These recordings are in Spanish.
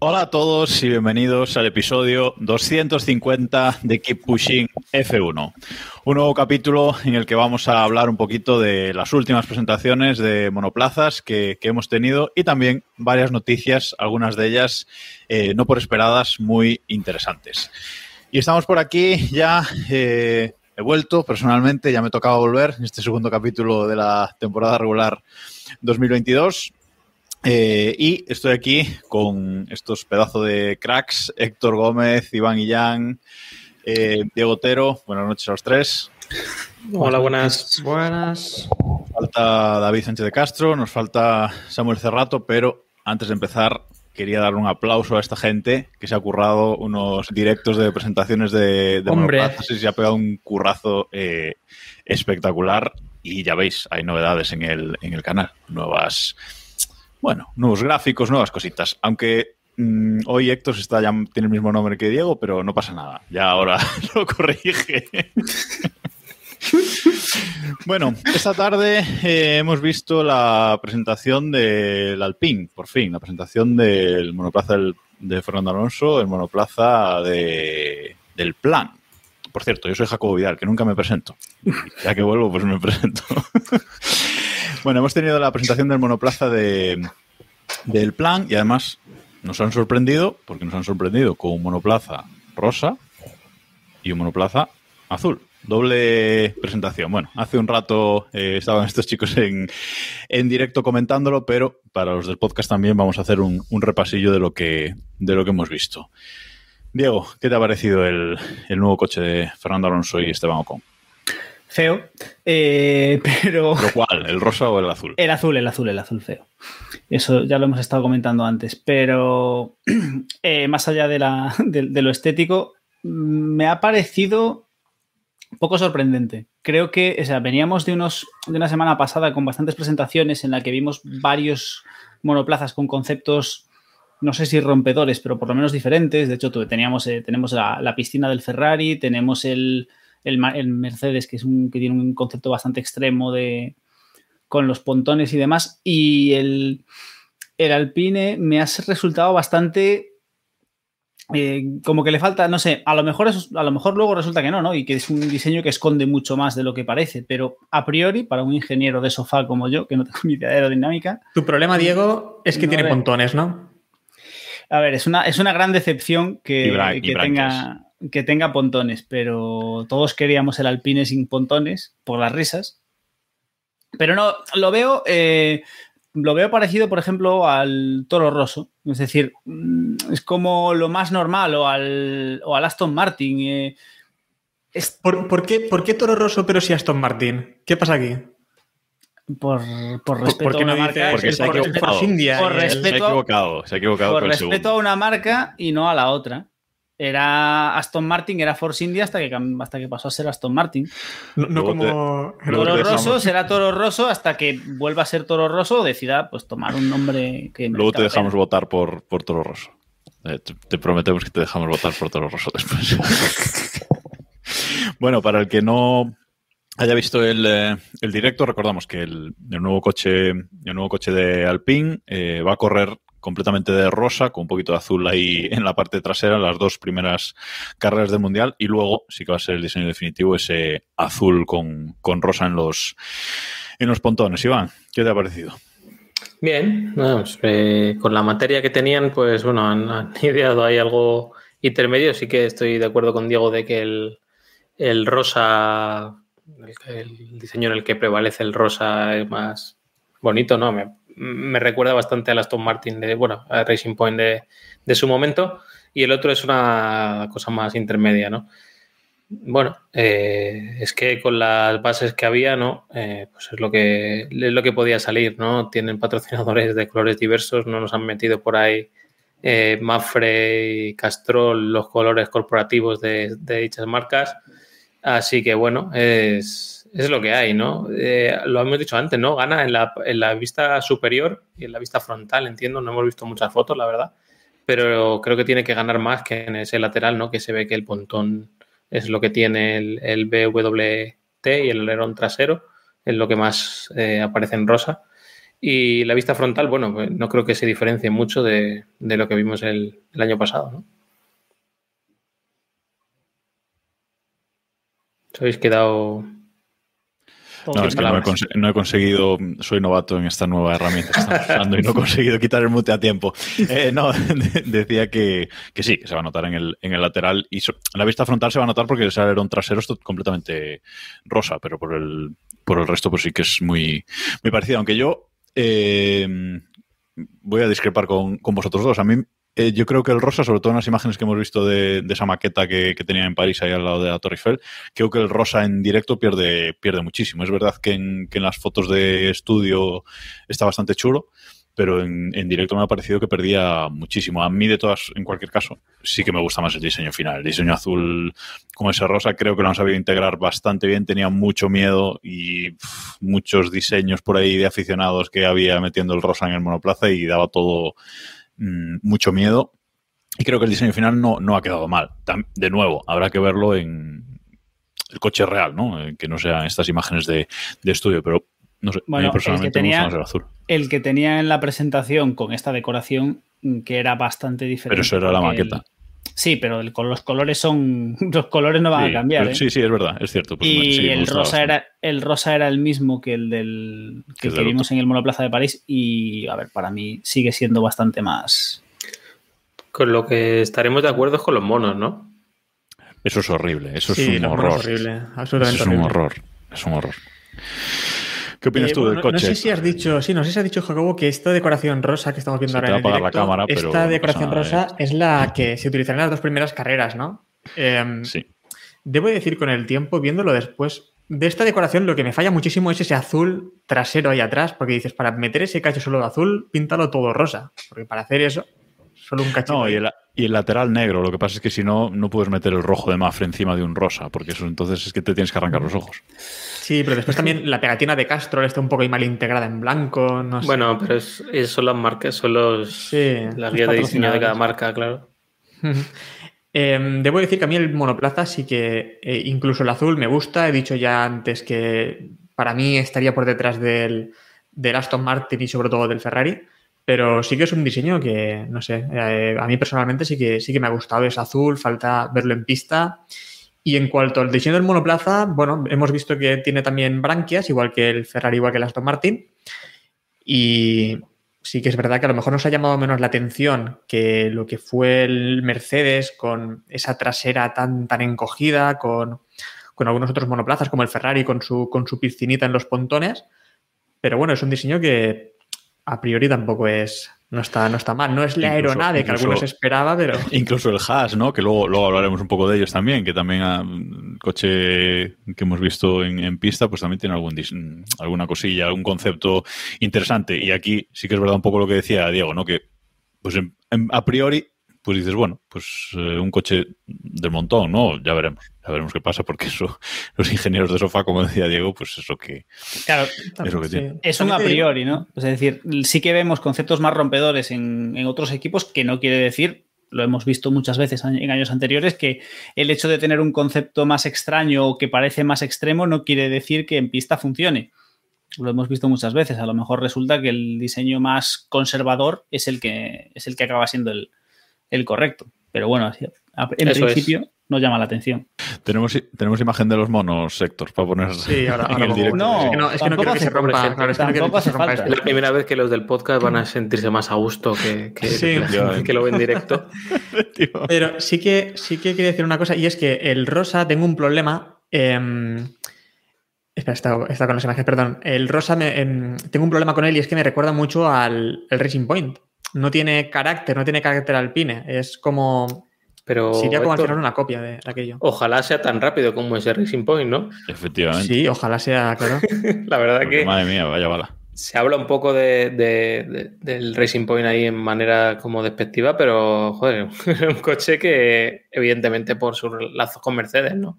Hola a todos y bienvenidos al episodio 250 de Keep Pushing F1. Un nuevo capítulo en el que vamos a hablar un poquito de las últimas presentaciones de monoplazas que, que hemos tenido y también varias noticias, algunas de ellas eh, no por esperadas, muy interesantes. Y estamos por aquí ya. eh, he vuelto personalmente, ya me tocaba volver en este segundo capítulo de la temporada regular 2022. Eh, y estoy aquí con estos pedazos de cracks, Héctor Gómez, Iván Illán, eh, Diego Otero. Buenas noches a los tres. Hola, buenas. Buenas. Nos falta David Sánchez de Castro, nos falta Samuel Cerrato, pero antes de empezar quería dar un aplauso a esta gente que se ha currado unos directos de presentaciones de, de Hombre. y se ha pegado un currazo eh, espectacular. Y ya veis, hay novedades en el, en el canal, nuevas, bueno, nuevos gráficos, nuevas cositas. Aunque mm, hoy Héctor está ya tiene el mismo nombre que Diego, pero no pasa nada. Ya ahora lo corrige. Bueno, esta tarde eh, hemos visto la presentación del Alpine, por fin, la presentación del monoplaza de Fernando Alonso, el monoplaza de- del plan. Por cierto, yo soy Jacobo Vidal, que nunca me presento. Ya que vuelvo, pues me presento. bueno, hemos tenido la presentación del monoplaza de, del plan y además nos han sorprendido, porque nos han sorprendido con un monoplaza rosa y un monoplaza azul. Doble presentación. Bueno, hace un rato eh, estaban estos chicos en, en directo comentándolo, pero para los del podcast también vamos a hacer un, un repasillo de lo, que, de lo que hemos visto. Diego, ¿qué te ha parecido el, el nuevo coche de Fernando Alonso y Esteban Ocon? Feo. Eh, pero. ¿Lo cual? ¿El rosa o el azul? El azul, el azul, el azul feo. Eso ya lo hemos estado comentando antes. Pero eh, más allá de, la- de- de lo estético, mm, me ha parecido poco sorprendente. Creo que, o sea, veníamos de, unos, de una semana pasada con bastantes presentaciones en la que vimos varios monoplazas con conceptos, no sé si rompedores, pero por lo menos diferentes. De hecho, teníamos, eh, tenemos la, la piscina del Ferrari, tenemos el, el el Mercedes, que, es un, que tiene un concepto bastante extremo de, con los pontones y demás. Y el, el Alpine me ha resultado bastante. Eh, como que le falta, no sé, a lo mejor es- a lo mejor luego resulta que no, ¿no? Y que es un diseño que esconde mucho más de lo que parece, pero a priori, para un ingeniero de sofá como yo, que no tengo ni idea de aerodinámica, Tu problema, Diego, es que No, tiene pontones, ¿no? a ver, es una, es una gran decepción que, Y y tenga, que tenga pontones, pero todos queríamos el Alpine sin pontones por las risas. Pero no, lo veo, eh, lo veo parecido, por ejemplo, al Toro Rosso. Es decir, mm, es como lo más normal o al, o al Aston Martin. eh. Es ¿Por, por qué, ¿Por qué Toro Rosso pero sí Aston Martin? ¿Qué pasa aquí? por, por respeto ¿Por qué a una no marca. Porque se ha equivocado. India Por respeto- Se ha equivocado, se ha equivocado por respeto segundo. a una marca y no a la otra. Era Aston Martin, era Force India hasta que, hasta que pasó a ser Aston Martin. No, no Luego te- como... Toro te Rosso será Toro Rosso hasta que vuelva a ser Toro Rosso o decida pues tomar un nombre que Luego te dejamos pena. votar por, por Toro Rosso. Eh, te, te prometemos que te dejamos votar por Toro Rosso después. bueno, para el que no haya visto el, eh, el directo, recordamos que el, el nuevo coche, el nuevo coche de Alpine eh, va a correr completamente de rosa, con un poquito de azul ahí en la parte trasera, las dos primeras carreras del Mundial, y luego sí que va a ser el diseño definitivo, ese azul con, con rosa en los, en los pontones. Iván, ¿qué te ha parecido? Bien, vamos, eh, con la materia que tenían, pues bueno, han, han ideado ahí algo intermedio. Sí que estoy de acuerdo con Diego de que el, el rosa, el, el diseño en el que prevalece el rosa es más bonito, ¿no? Me, me recuerda bastante al Aston Martin de, bueno, a Racing Point de, de su momento. Y el otro es una cosa más intermedia, ¿no? Bueno, eh, es que con las bases que había, ¿no? Eh, pues es lo que es lo que podía salir, ¿no? Tienen patrocinadores de colores diversos, no nos han metido por ahí eh, Mafre y Castrol los colores corporativos de, de dichas marcas. Así que bueno, es, es lo que hay, ¿no? Eh, lo hemos dicho antes, ¿no? Gana en la, en la vista superior y en la vista frontal, entiendo. No hemos visto muchas fotos, la verdad. Pero creo que tiene que ganar más que en ese lateral, ¿no? Que se ve que el pontón es lo que tiene el, BWT y el alerón trasero, es lo que más eh, aparece en rosa. Y la vista frontal, bueno, pues no creo que se diferencie mucho de, de lo que vimos el, año pasado, ¿no? Quedado. No, es que no he, no he conseguido, soy novato en esta nueva herramienta que estamos usando y no he conseguido quitar el mute a tiempo. Eh, no, de- decía que, que sí, que se va a notar en el, en el lateral y so- en la vista frontal se va a notar porque el alerón trasero es to- completamente rosa, pero por el, por el resto pues sí que es muy, muy parecido. Aunque yo eh, voy a discrepar con, con vosotros dos. A mí eh, yo creo que el rosa, sobre todo en las imágenes que hemos visto de, esa maqueta que, que tenía en París ahí al lado de la Torre Eiffel, creo que el rosa en directo pierde, pierde muchísimo. Es verdad que en, las fotos de estudio está bastante chulo, pero en, directo me ha parecido que perdía muchísimo. A mí, de todas, en cualquier caso, sí que me gusta más el diseño final. El diseño azul con ese rosa creo que lo han sabido integrar bastante bien. Tenía mucho miedo y muchos diseños por ahí de aficionados que había metiendo el rosa en el monoplaza y daba todo mm, mucho miedo. Y creo que el diseño final no, no ha quedado mal. De nuevo, habrá que verlo en el coche real, ¿no? Eh, Que no sean estas imágenes de, de estudio, pero no sé, a Bueno, mí el que personalmente me tenía- gusta más el azul. El que tenía en la presentación con esta decoración, mm, que era bastante diferente. Pero eso era la maqueta. el- sí, pero el- los colores son. Los colores no van Sí, a cambiar. pero ¿eh? sí, sí, es verdad, es cierto. Pues, y sí, el rosa era el rosa era el mismo que el del que, vimos en el monoplaza de París y a ver para mí sigue siendo bastante más Con lo que estaremos de acuerdo es con los monos, ¿no? Eso es horrible, eso Sí, es un horror. horrible, Eso absolutamente es un horrible. horror. Es un horror. ¿Qué opinas Eh, tú bueno, del no- coche? No sé si has dicho, sí, no sé si has dicho, Jacobo, que esta decoración rosa que estamos viendo Se ahora va en a el apagar la cámara, pero esta decoración rosa es la que se utilizará en las dos primeras carreras, ¿no? Em, Sí. Debo decir con el tiempo, viéndolo después, de esta decoración lo que me falla muchísimo es ese azul trasero ahí atrás, porque dices, para meter ese cacho solo de azul, píntalo todo rosa, porque para hacer eso, solo un cachito. No, y el, y el lateral negro. Lo que pasa es que si no, no puedes meter el rojo de Mafre encima de un rosa, porque eso entonces es que te tienes que arrancar los ojos. Sí, pero después también la pegatina de Castro está un poco ahí mal integrada en blanco, no sé. Bueno, pero es, es- son las marcas, son los, Sí, las guías de diseño de cada marca, claro. Eh, debo decir que a mí el monoplaza sí que, eh, incluso el azul me gusta. He dicho ya antes que para mí estaría por detrás del, del Aston Martin y sobre todo del Ferrari. Pero sí que es un diseño que, no sé, eh, a mí personalmente sí que, sí que me ha gustado. Es azul, falta verlo en pista. Y en cuanto al diseño del monoplaza, bueno, hemos visto que tiene también branquias, igual que el Ferrari, igual que el Aston Martin. Y sí que es verdad que a lo mejor nos ha llamado menos la atención que lo que fue el Mercedes con esa trasera tan, tan encogida, con, con algunos otros monoplazas como el Ferrari con su, con su piscinita en los pontones. Pero bueno, es un diseño que a priori tampoco es. No está, no está mal. No es la Incluso- aeronave que algunos esperaba, pero. Incluso el Haas, ¿no? Que luego, luego hablaremos un poco de ellos también, que también ah, el coche que hemos visto en, en pista, pues también tiene algún alguna cosilla, algún concepto interesante. Y aquí sí que es verdad un poco lo que decía Diego, ¿no? Que pues en- en- a priori, pues dices, bueno, pues eh, un coche del montón, ¿no? Ya veremos, ya veremos qué pasa, porque eso, los ingenieros de sofá, como decía Diego, pues es lo que, claro es lo que tiene. es un a priori no es decir sí que vemos conceptos más rompedores en, en otros equipos que no quiere decir lo hemos visto muchas veces en años anteriores, que el hecho de tener un concepto más extraño o que parece más extremo no quiere decir que en pista funcione. Lo hemos visto muchas veces. A lo mejor resulta que el diseño más conservador es el que, es el que acaba siendo el, el correcto. Pero bueno, así- en Eso es. principio no llama la atención. Tenemos, tenemos imagen de los monos, Héctor, para poner Sí, ahora, en ahora el pongo- directo. No, es que no, es que no quiero que se hace rompa. falta, Claro, es que no quiero tampoco que se hace rompa falta. esto. Es la primera vez que los del podcast van a sentirse más a gusto que, que, Sí. que lo ven directo. Pero sí que, sí que quería decir una cosa, y es que el rosa tengo un problema. em, espera, está, está con las imágenes, perdón. El rosa me- em, tengo un problema con él y es que me recuerda mucho al el Racing Point. No tiene carácter, no tiene carácter alpine. Es como. Pero Sería como al Héctor, final una copia de, de aquello. ojalá sea tan rápido como ese Racing Point, ¿no? Efectivamente. Sí, ojalá sea, claro. La verdad Porque, que madre mía, vaya bala. se habla un poco de, de- de- del Racing Point ahí en manera como despectiva, pero joder, un coche que evidentemente por sus lazos con Mercedes, ¿no?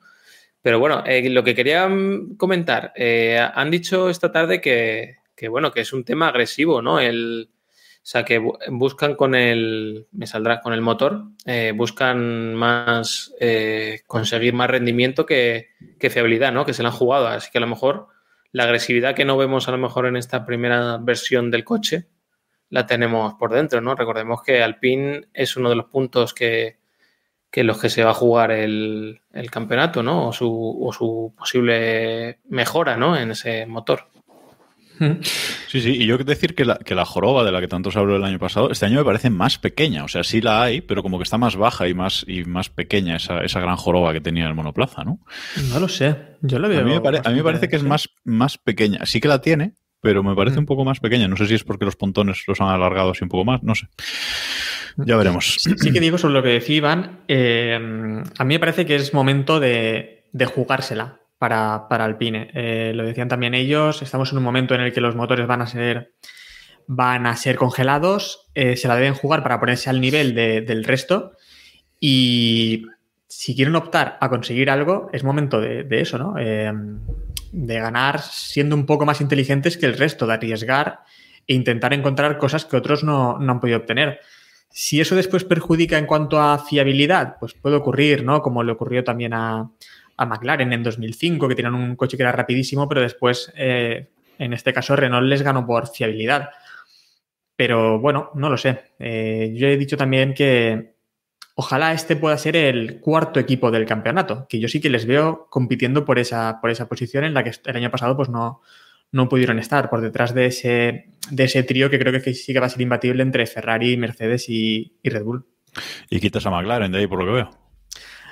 Pero bueno, eh, lo que quería mm, comentar, eh, han dicho esta tarde que, que, bueno, que es un tema agresivo, ¿no? El, o sea, que bu- buscan con el, me saldrá, con el motor, eh, buscan más, eh, conseguir más rendimiento que, que fiabilidad, ¿no? Que se la han jugado, así que a lo mejor la agresividad que no vemos a lo mejor en esta primera versión del coche la tenemos por dentro, ¿no? Recordemos que Alpine es uno de los puntos que, que los que se va a jugar el, el campeonato, ¿no? O su, o su posible mejora, ¿no? En ese motor. Sí, sí, y yo quiero decir que la, que la joroba de la que tanto se habló el año pasado, este año me parece más pequeña. O sea, sí la hay, pero como que está más baja y más, y más pequeña esa, esa gran joroba que tenía el monoplaza, ¿no? No lo sé. Yo lo veo. A mí me, pare- a mí me parece que es más, más pequeña. Sí que la tiene, pero me parece Mm. un poco más pequeña. No sé si es porque los pontones los han alargado así un poco más, no sé. Ya veremos. Sí, sí que digo sobre lo que decía Iván. eh, a mí me parece que es momento de, de jugársela para, para Alpine. Eh, lo decían también ellos. Estamos en un momento en el que los motores van a ser, van a ser congelados. eh, se la deben jugar para ponerse al nivel de- del resto. Y si quieren optar a conseguir algo, es momento de, de eso, ¿no? Eh, de ganar siendo un poco más inteligentes que el resto, de arriesgar e intentar encontrar cosas que otros no, no han podido obtener. Si eso después perjudica en cuanto a fiabilidad, pues puede ocurrir, ¿no? Como le ocurrió también a, a McLaren en 2005, que tenían un coche que era rapidísimo, pero después, eh, en este caso, Renault les ganó por fiabilidad. Pero bueno, no lo sé. Eh, yo he dicho también que ojalá este pueda ser el cuarto equipo del campeonato, que yo sí que les veo compitiendo por esa, por esa posición en la que el año pasado pues no, no pudieron estar, por detrás de ese, de ese trío que creo que sí que va a ser imbatible entre Ferrari, Mercedes y, y Red Bull. Y quitas a McLaren de ahí, por lo que veo.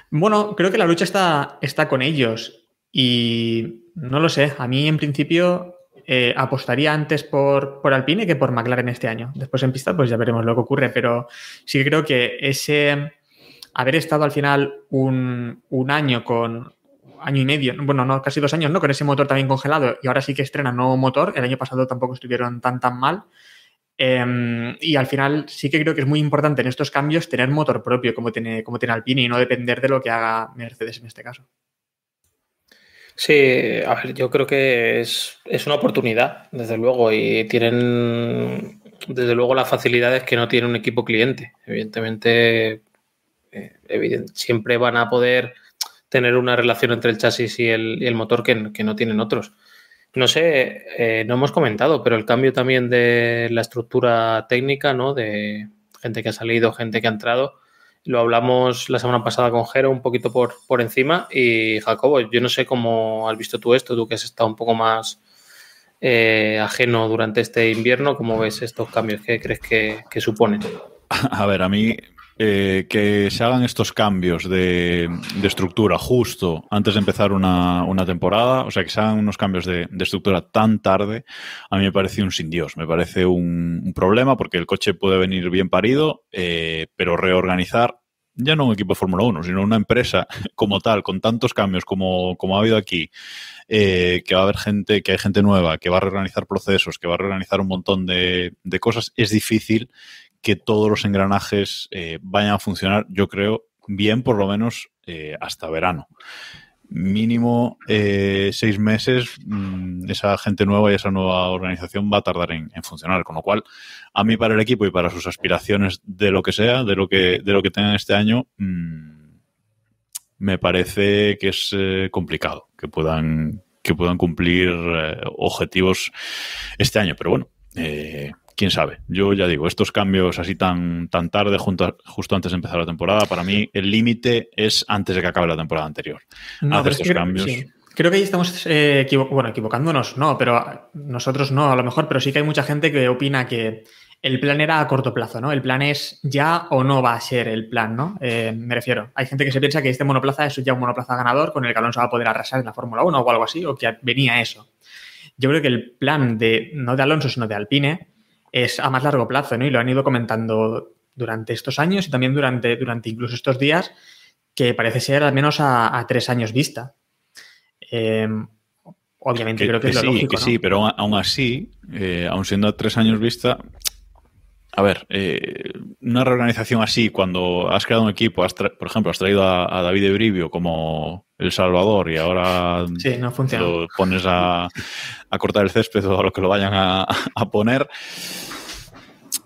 Bueno, creo que la lucha está, está con ellos y no lo sé, a mí en principio eh, apostaría antes por, por Alpine que por McLaren este año. Después en pista pues ya veremos lo que ocurre, pero sí creo que ese haber estado al final un, un año con año y medio, bueno, no, casi dos años, ¿no? Con ese motor también congelado y ahora sí que estrena nuevo motor. El año pasado tampoco estuvieron tan tan mal. Eh, y al final sí que creo que es muy importante en estos cambios tener motor propio como tiene, como tiene Alpine y no depender de lo que haga Mercedes en este caso. Sí, a ver, yo creo que es, es una oportunidad, desde luego, y tienen, desde luego, las facilidades que no tiene un equipo cliente. Evidentemente, eh, evident- siempre van a poder tener una relación entre el chasis y el, y el motor que, que no tienen otros. No sé, eh, no hemos comentado, pero el cambio también de la estructura técnica, ¿no? De gente que ha salido, gente que ha entrado. Lo hablamos la semana pasada con Jero un poquito por, por encima. Y Jacobo, yo no sé cómo has visto tú esto, tú que has estado un poco más eh, ajeno durante este invierno, ¿cómo ves estos cambios? ¿Qué crees que, que suponen? A ver, a mí eh, que se hagan estos cambios de, estructura justo antes de empezar una, temporada, o sea, que se hagan unos cambios de, estructura tan tarde, a mí me parece un sin Dios, me parece un, un problema porque el coche puede venir bien parido, eh, pero reorganizar ya no un equipo de Fórmula 1, sino una empresa como tal, con tantos cambios como, como ha habido aquí, eh, que va a haber gente, que hay gente nueva, que va a reorganizar procesos, que va a reorganizar un montón de cosas, es difícil que todos los engranajes eh, vayan a funcionar, yo creo, bien por lo menos eh, hasta verano. Mínimo eh, seis meses, mmm, esa gente nueva y esa nueva organización va a tardar en, funcionar. Con lo cual, a mí para el equipo y para sus aspiraciones de lo que sea, de lo que, de lo que tengan este año, mmm, me parece que es complicado que puedan, que puedan cumplir objetivos este año. Pero bueno, quién sabe. Yo ya digo, estos cambios así tan, tan tarde, junto, justo antes de empezar la temporada, para mí el límite es antes de que acabe la temporada anterior. No, Hacer estos creo, cambios. Sí. Creo que ahí estamos eh, equivo bueno, equivocándonos, no, pero nosotros no, a lo mejor, pero sí que hay mucha gente que opina que el plan era a corto plazo, ¿no? El plan es ya o no va a ser el plan, ¿no? Eh, me refiero, hay gente que se piensa que este monoplaza es ya un monoplaza ganador con el que Alonso va a poder arrasar en la Fórmula 1 o algo así, o que venía eso. Yo creo que el plan de, no de Alonso, sino de Alpine, es a más largo plazo, ¿no? Y lo han ido comentando durante estos años y también durante, durante incluso estos días, que parece ser al menos a, a tres años vista. Eh, obviamente creo que, es lo sí, lógico, que ¿no? sí, pero aún- aún así, eh, aún siendo a tres años vista, a ver, eh, una reorganización así, cuando has creado un equipo, has por ejemplo, has traído a, a David Ebrivio como El Salvador y ahora Sí, no funciona. lo pones a, a cortar el césped o a lo que lo vayan a, a poner,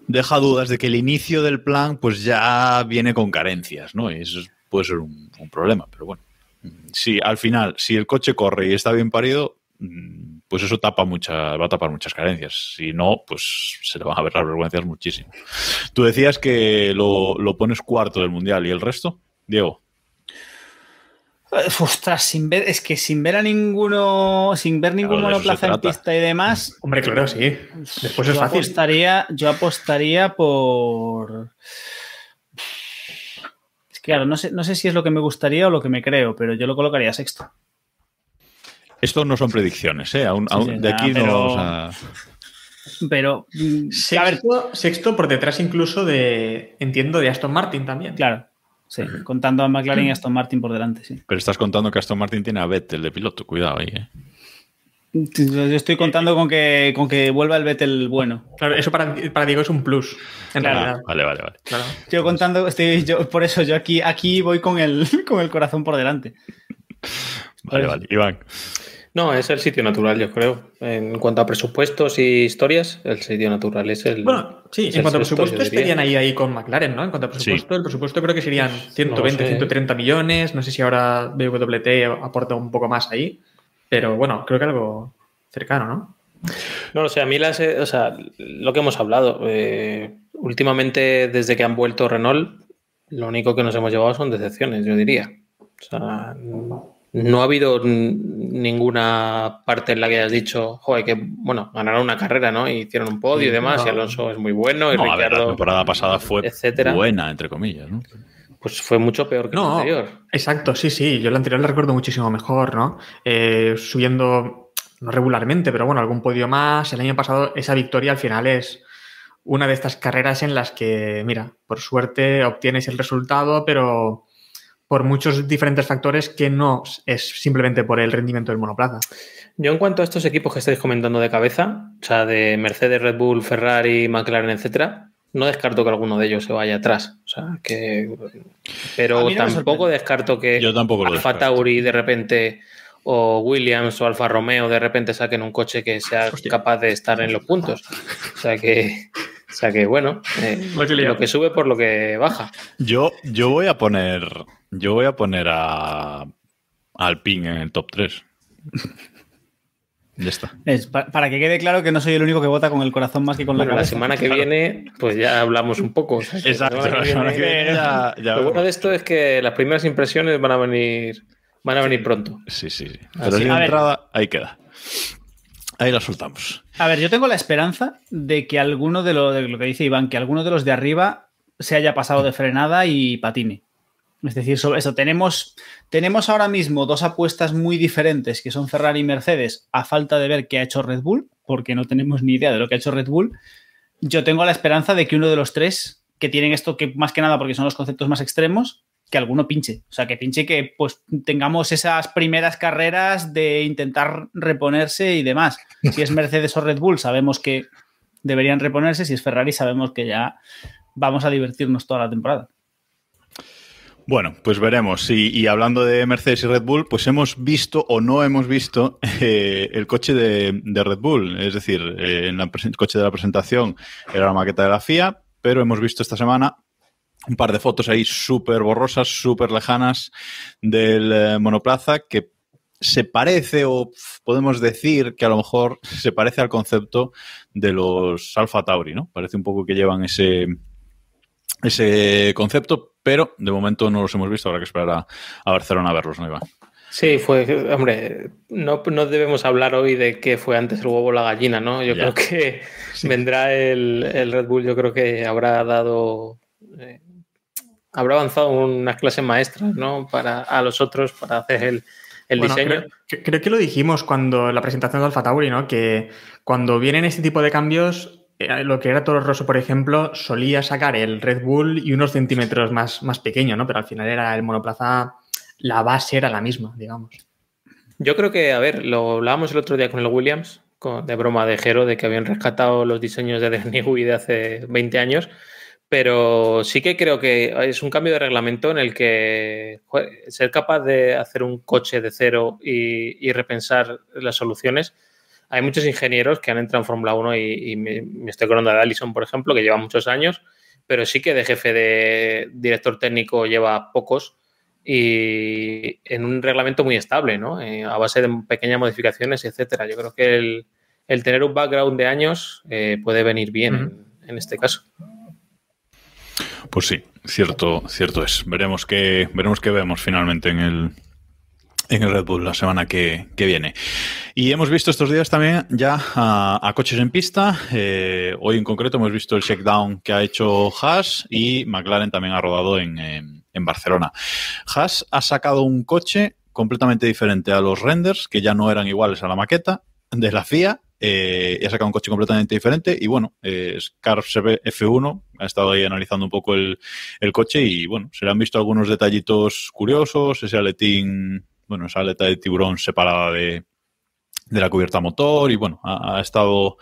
deja dudas de que el inicio del plan pues ya viene con carencias, ¿no? Y eso puede ser un, un problema, pero bueno. Si al final, si el coche corre y está bien parido, mm, pues eso tapa mucha, va a tapar muchas carencias. Si no, pues se le van a ver las vergüenzas muchísimo. Tú decías que lo, lo pones cuarto del mundial y el resto, Diego. Eh, Ostras, sin ver, es que sin ver a ninguno, sin ver ningún Claro, monoplaza en pista y demás, Hombre, claro, sí. Después es yo fácil. apostaría, yo apostaría por. Es que claro, no sé, no sé si es lo que me gustaría o lo que me creo, pero yo lo colocaría sexto. Esto no son predicciones, ¿eh? Aún- Sí, aún- sí, de nada, aquí no pero- vamos a... Pero, mm, a ver, Sexto, sexto por detrás incluso de, entiendo, de Aston Martin también. claro, sí, contando a McLaren y Aston Martin por delante, sí. Pero estás contando que Aston Martin tiene a Vettel de piloto, cuidado ahí, ¿eh? Yo estoy contando con que, con que vuelva el Vettel bueno. Claro, eso para, para Diego es un plus, en Claro. realidad. Vale, vale, vale. Claro. Yo contando, estoy, yo, por eso yo aquí, aquí voy con el, con el corazón por delante. Vale, vale. Iván. No, es el sitio natural, yo creo. En cuanto a presupuestos y historias, el sitio natural es el. Bueno, sí, en cuanto a presupuesto estarían ahí, ahí con McLaren, ¿no? En cuanto a presupuesto, el presupuesto creo que serían 120, sé. 130 millones. No sé si ahora BWT aporta un poco más ahí, pero bueno, creo que algo cercano, ¿no? No, o sea, a mí las, eh, o sea, lo que hemos hablado, eh, últimamente desde que han vuelto Renault, lo único que nos hemos llevado son decepciones, yo diría. O sea, no ha habido ninguna parte en la que hayas dicho, joder, que, bueno, ganaron una carrera, ¿no? Y hicieron un podio y demás, y. Alonso es muy bueno, y No, a ver, la temporada pasada fue etcétera. buena, entre comillas, ¿no? pues fue mucho peor que la No, anterior. exacto, sí, sí. Yo la anterior la recuerdo muchísimo mejor, ¿no? Eh, subiendo, no regularmente, pero bueno, algún podio más. El año pasado esa victoria al final es una de estas carreras en las que, mira, por suerte obtienes el resultado, pero por muchos diferentes factores que no es simplemente por el rendimiento del monoplaza. Yo en cuanto a estos equipos que estáis comentando de cabeza, o sea, de Mercedes, Red Bull, Ferrari, McLaren, etcétera, no descarto que alguno de ellos se vaya atrás. O sea, que. Pero no tampoco descarto que Yo tampoco Alfa descarto. Tauri de repente o Williams o Alfa Romeo de repente saquen un coche que sea Hostia. capaz de estar en los puntos. O sea que. O sea que bueno, eh, Lo que lo sube por lo que baja. Yo, yo voy a poner. Yo voy a poner a. Alpine en el top 3. Ya está. Es pa- para que quede claro que no soy el único que vota con el corazón más que con la Bueno, la cabeza. semana que viene, pues ya hablamos un poco. O sea, que la semana que viene- ya, ya Lo bueno de esto es que las primeras impresiones van a venir, van a venir pronto. Sí, sí, sí. Pero Así. de A ver. entrada, ahí queda. Ahí la soltamos. A ver, yo tengo la esperanza de que alguno de lo, de lo que dice Iván, que alguno de los de arriba se haya pasado de frenada y patine. Es decir, sobre eso, tenemos, tenemos ahora mismo dos apuestas muy diferentes, que son Ferrari y Mercedes, a falta de ver qué ha hecho Red Bull, porque no tenemos ni idea de lo que ha hecho Red Bull. Yo tengo la esperanza de que uno de los tres, que tienen esto que más que nada porque son los conceptos más extremos, que alguno pinche. O sea, que pinche que pues tengamos esas primeras carreras de intentar reponerse y demás. Si es Mercedes o Red Bull, sabemos que deberían reponerse. Si es Ferrari, sabemos que ya vamos a divertirnos toda la temporada. Bueno, pues veremos. Y, hablando de Mercedes y Red Bull, pues hemos visto o no hemos visto eh, el coche de, Red Bull. Es decir, eh, en el coche de la presentación era la maqueta de la FIA, pero hemos visto esta semana un par de fotos ahí súper borrosas, súper lejanas del eh, monoplaza que se parece o podemos decir que a lo mejor se parece al concepto de los Alfa Tauri, ¿no? Parece un poco que llevan ese, ese concepto, pero de momento no los hemos visto, habrá que esperar a, a Barcelona a verlos, ¿no, Iván? Sí, fue, hombre, no, no debemos hablar hoy de qué fue antes el huevo o la gallina, ¿no? Yo Ya. creo que vendrá el, el Red Bull, yo creo que habrá dado, eh, habrá avanzado unas clases maestras, ¿no? Para, a los otros para hacer el, el Bueno, diseño. Creo, que- creo que lo dijimos cuando la presentación de Alfa Tauri, ¿no? Que cuando vienen este tipo de cambios, eh, lo que era Toro Rosso, por ejemplo, solía sacar el Red Bull y unos centímetros más, más pequeño, ¿no? Pero al final era el monoplaza, la base era la misma, digamos. Yo creo que, a ver, lo hablábamos el otro día con el Williams, con, de broma de Jero, de que habían rescatado los diseños de Newey de hace 20 años, pero sí que creo que es un cambio de reglamento en el que ser capaz de hacer un coche de cero y, y repensar las soluciones hay muchos ingenieros que han entrado en Fórmula 1 y, me, estoy acordando de Allison, por ejemplo, que lleva muchos años, pero sí que de jefe de director técnico lleva pocos y en un reglamento muy estable, ¿no? Eh, a base de pequeñas modificaciones, etcétera. Yo creo que el, tener un background de años eh, puede venir bien en, en, este caso. Pues sí, cierto, cierto es. Veremos qué, veremos qué vemos finalmente en el, en el Red Bull la semana que, viene. Y hemos visto estos días también ya a, coches en pista. Eh, hoy en concreto hemos visto el checkdown que ha hecho Haas y McLaren también ha rodado en, en Barcelona. Haas ha sacado un coche completamente diferente a los renders, que ya no eran iguales a la maqueta de la FIA. Eh, y ha sacado un coche completamente diferente. Y bueno, eh, F1 ha estado ahí analizando un poco el, el, coche y bueno, se le han visto algunos detallitos curiosos, ese aletín bueno, esa aleta de tiburón separada de, la cubierta motor y bueno, ha, estado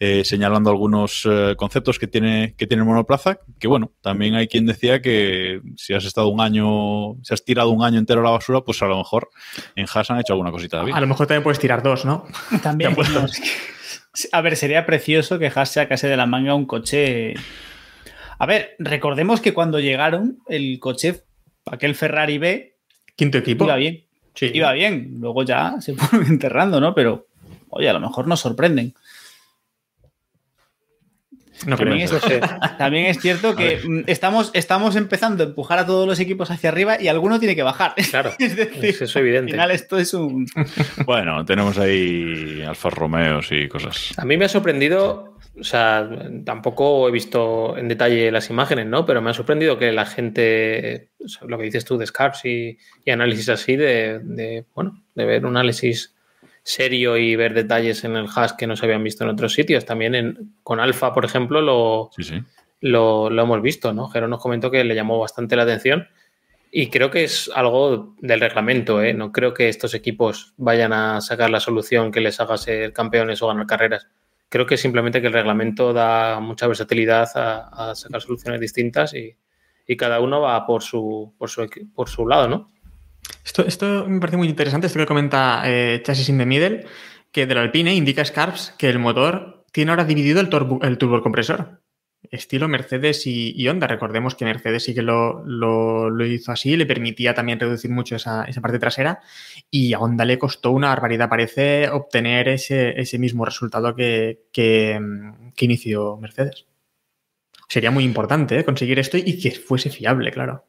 eh, señalando algunos eh, conceptos que tiene, que tiene el monoplaza, que bueno, también hay quien decía que si has estado un año, si has tirado un año entero a la basura, pues a lo mejor en Haas han hecho alguna cosita bien. A lo mejor también puedes tirar dos, ¿no? También. a ver, sería precioso que Haas sacase de la manga un coche... A ver, recordemos que cuando llegaron, el coche, aquel Ferrari B... Quinto equipo. Iba bien. Sí. Iba bien, luego ya se fueron enterrando, ¿no? Pero, oye, a lo mejor nos sorprenden. también, es, también, es, cierto que mm, estamos, estamos empezando a empujar a todos los equipos hacia arriba y alguno tiene que bajar. Claro, es decir, eso es evidente. Al final esto es un... Bueno, tenemos ahí Alfa Romeos y cosas. A mí me ha sorprendido o sea, tampoco he visto en detalle las imágenes, ¿no? Pero me ha sorprendido que la gente, lo que dices tú de Scars y, análisis así, de, bueno, de ver un análisis serio y ver detalles en el hash que no se habían visto en otros sitios. También en, con Alfa, por ejemplo, lo, Lo, hemos visto, ¿no? Jero nos comentó que le llamó bastante la atención y creo que es algo del reglamento, ¿eh? No creo que estos equipos vayan a sacar la solución que les haga ser campeones o ganar carreras creo que simplemente que el reglamento da mucha versatilidad a, sacar soluciones distintas y, cada uno va por su, por su, por su lado, ¿no? Esto, esto me parece muy interesante, esto que comenta eh, Chassis in the Middle, que del Alpine indica Scarps que el motor tiene ahora dividido el, turbo, el turbocompresor estilo Mercedes y, Honda. Recordemos que Mercedes sí que lo, hizo así, le permitía también reducir mucho esa, parte trasera y a Honda le costó una barbaridad, parece, obtener ese, mismo resultado que, que, inició Mercedes. Sería muy importante ¿eh? conseguir esto y que fuese fiable, claro.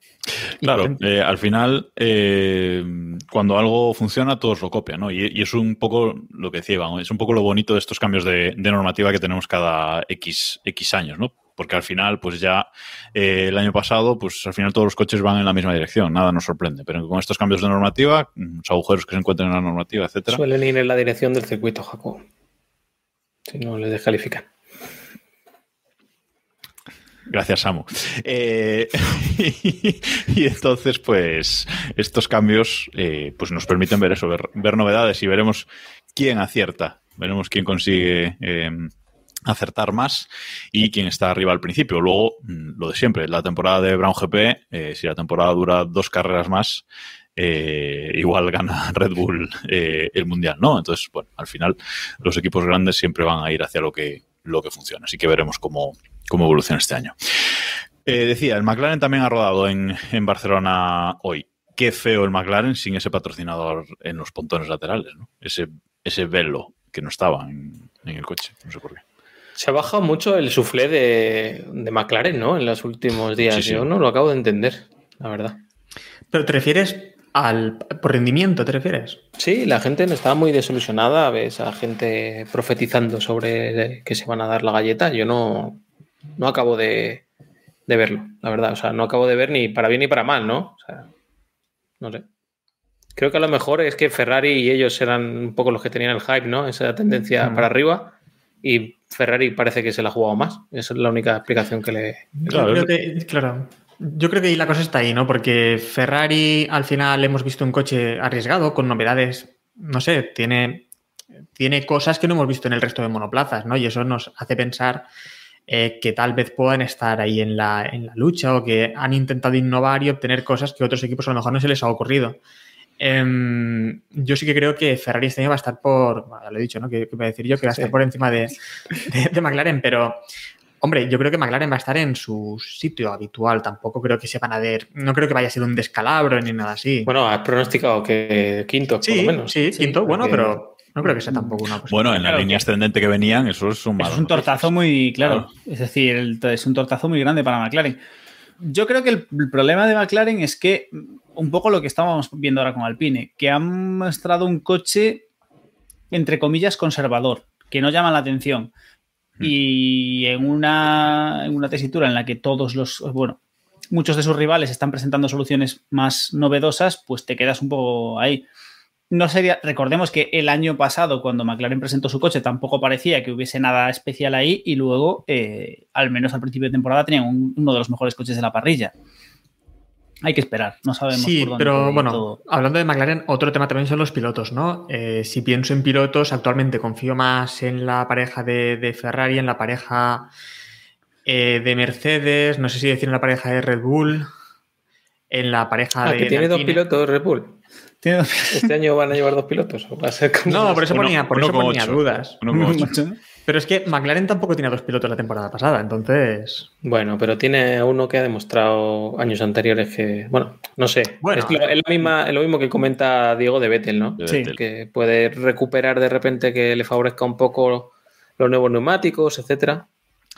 Claro, eh, al final, eh, cuando algo funciona, todos lo copian, ¿no? Y, es un poco lo que decía Iván, es un poco lo bonito de estos cambios de, de normativa que tenemos cada X, X años, ¿no? Porque al final, pues ya eh, el año pasado, pues al final todos los coches van en la misma dirección, nada nos sorprende. Pero con estos cambios de normativa, los agujeros que se encuentran en la normativa, etcétera. Suelen ir en la dirección del circuito, Jacob. Si no les descalifican. Gracias, Samu. Eh, y, entonces, pues, estos cambios eh, pues nos permiten ver eso, ver, ver, novedades y veremos quién acierta. Veremos quién consigue acertar más y quien está arriba al principio. Luego, mm, lo de siempre, la temporada de Brown GP, eh, si la temporada dura dos carreras más, eh, igual gana Red Bull eh, el mundial, ¿no? Entonces, bueno, al final los equipos grandes siempre van a ir hacia lo que, lo que funciona. Así que veremos cómo, cómo evoluciona este año. decía, el McLaren también ha rodado en, en Barcelona hoy. Qué feo el McLaren sin ese patrocinador en los pontones laterales, ¿no? Ese, ese velo que no estaba en, en el coche, no sé por qué. Se ha bajado mucho el suflé de, McLaren, ¿no? En los últimos días. Yo no lo acabo de entender, la verdad. Pero te refieres al por rendimiento, ¿te refieres? Sí, la gente estaba muy desilusionada, ves a gente profetizando sobre que se van a dar la galleta. Yo no, no acabo de, verlo, la verdad. O sea, no acabo de ver ni para bien ni para mal, ¿no? O sea, no sé. Creo que a lo mejor es que Ferrari y ellos eran un poco los que tenían el hype, ¿no? Esa tendencia para arriba. Y Ferrari parece que se la ha jugado más. Esa es la única explicación que le. Yo creo que, claro. Yo creo que la cosa está ahí, ¿no? Porque Ferrari al final hemos visto un coche arriesgado, con novedades, no sé, tiene, tiene cosas que no hemos visto en el resto de monoplazas, ¿no? Y eso nos hace pensar eh, que tal vez puedan estar ahí en la, en la lucha o que han intentado innovar y obtener cosas que otros equipos a lo mejor no se les ha ocurrido. Em, yo sí que creo que Ferrari este año va a estar por, bueno, ya lo he dicho, ¿no? Que, que voy a decir yo que va a estar Sí. por encima de, de- de McLaren, pero hombre, yo creo que McLaren va a estar en su sitio habitual. Tampoco creo que se van a ver, no creo que vaya a ser un descalabro ni nada así. Bueno, has pronosticado que quinto, sí, por lo menos. sí, quinto, bueno, pero no creo que sea tampoco una cosa. Bueno, en la Claro línea que- ascendente que venían, eso es un Eso malo. es un tortazo muy claro. Es decir, el- es un tortazo muy grande para McLaren. Yo creo que el, problema de McLaren es que un poco lo que estábamos viendo ahora con Alpine, que han mostrado un coche entre comillas conservador, que no llama la atención. Y en una, en una tesitura en la que todos los, bueno, muchos de sus rivales están presentando soluciones más novedosas, pues te quedas un poco ahí. No sería, recordemos que el año pasado, cuando McLaren presentó su coche, tampoco parecía que hubiese nada especial ahí y luego, eh, al menos al principio de temporada, tenían un- uno de los mejores coches de la parrilla. Hay que esperar, no sabemos. Sí, por dónde pero bueno, todo. hablando de McLaren, otro tema también son los pilotos, ¿no? Eh, si pienso en pilotos, actualmente confío más en la pareja de, de Ferrari, en la pareja eh, de Mercedes, no sé si decir en la pareja de Red Bull, en la pareja Ah, de. que tiene dos pilotos Red Bull. Tiene- Este año van a llevar dos pilotos. ¿O va a ser como- No, por eso Uno- ponía, por uno eso con ponía ocho. dudas. Pero es que McLaren tampoco tenía dos pilotos la temporada pasada, entonces. Bueno, pero tiene uno que ha demostrado años anteriores que, bueno, no sé. Bueno, es, lo, es la misma- es lo mismo que comenta Diego de Vettel, ¿no? De Sí. Vettel. Que puede recuperar de repente que le favorezca un poco los nuevos neumáticos, etcétera.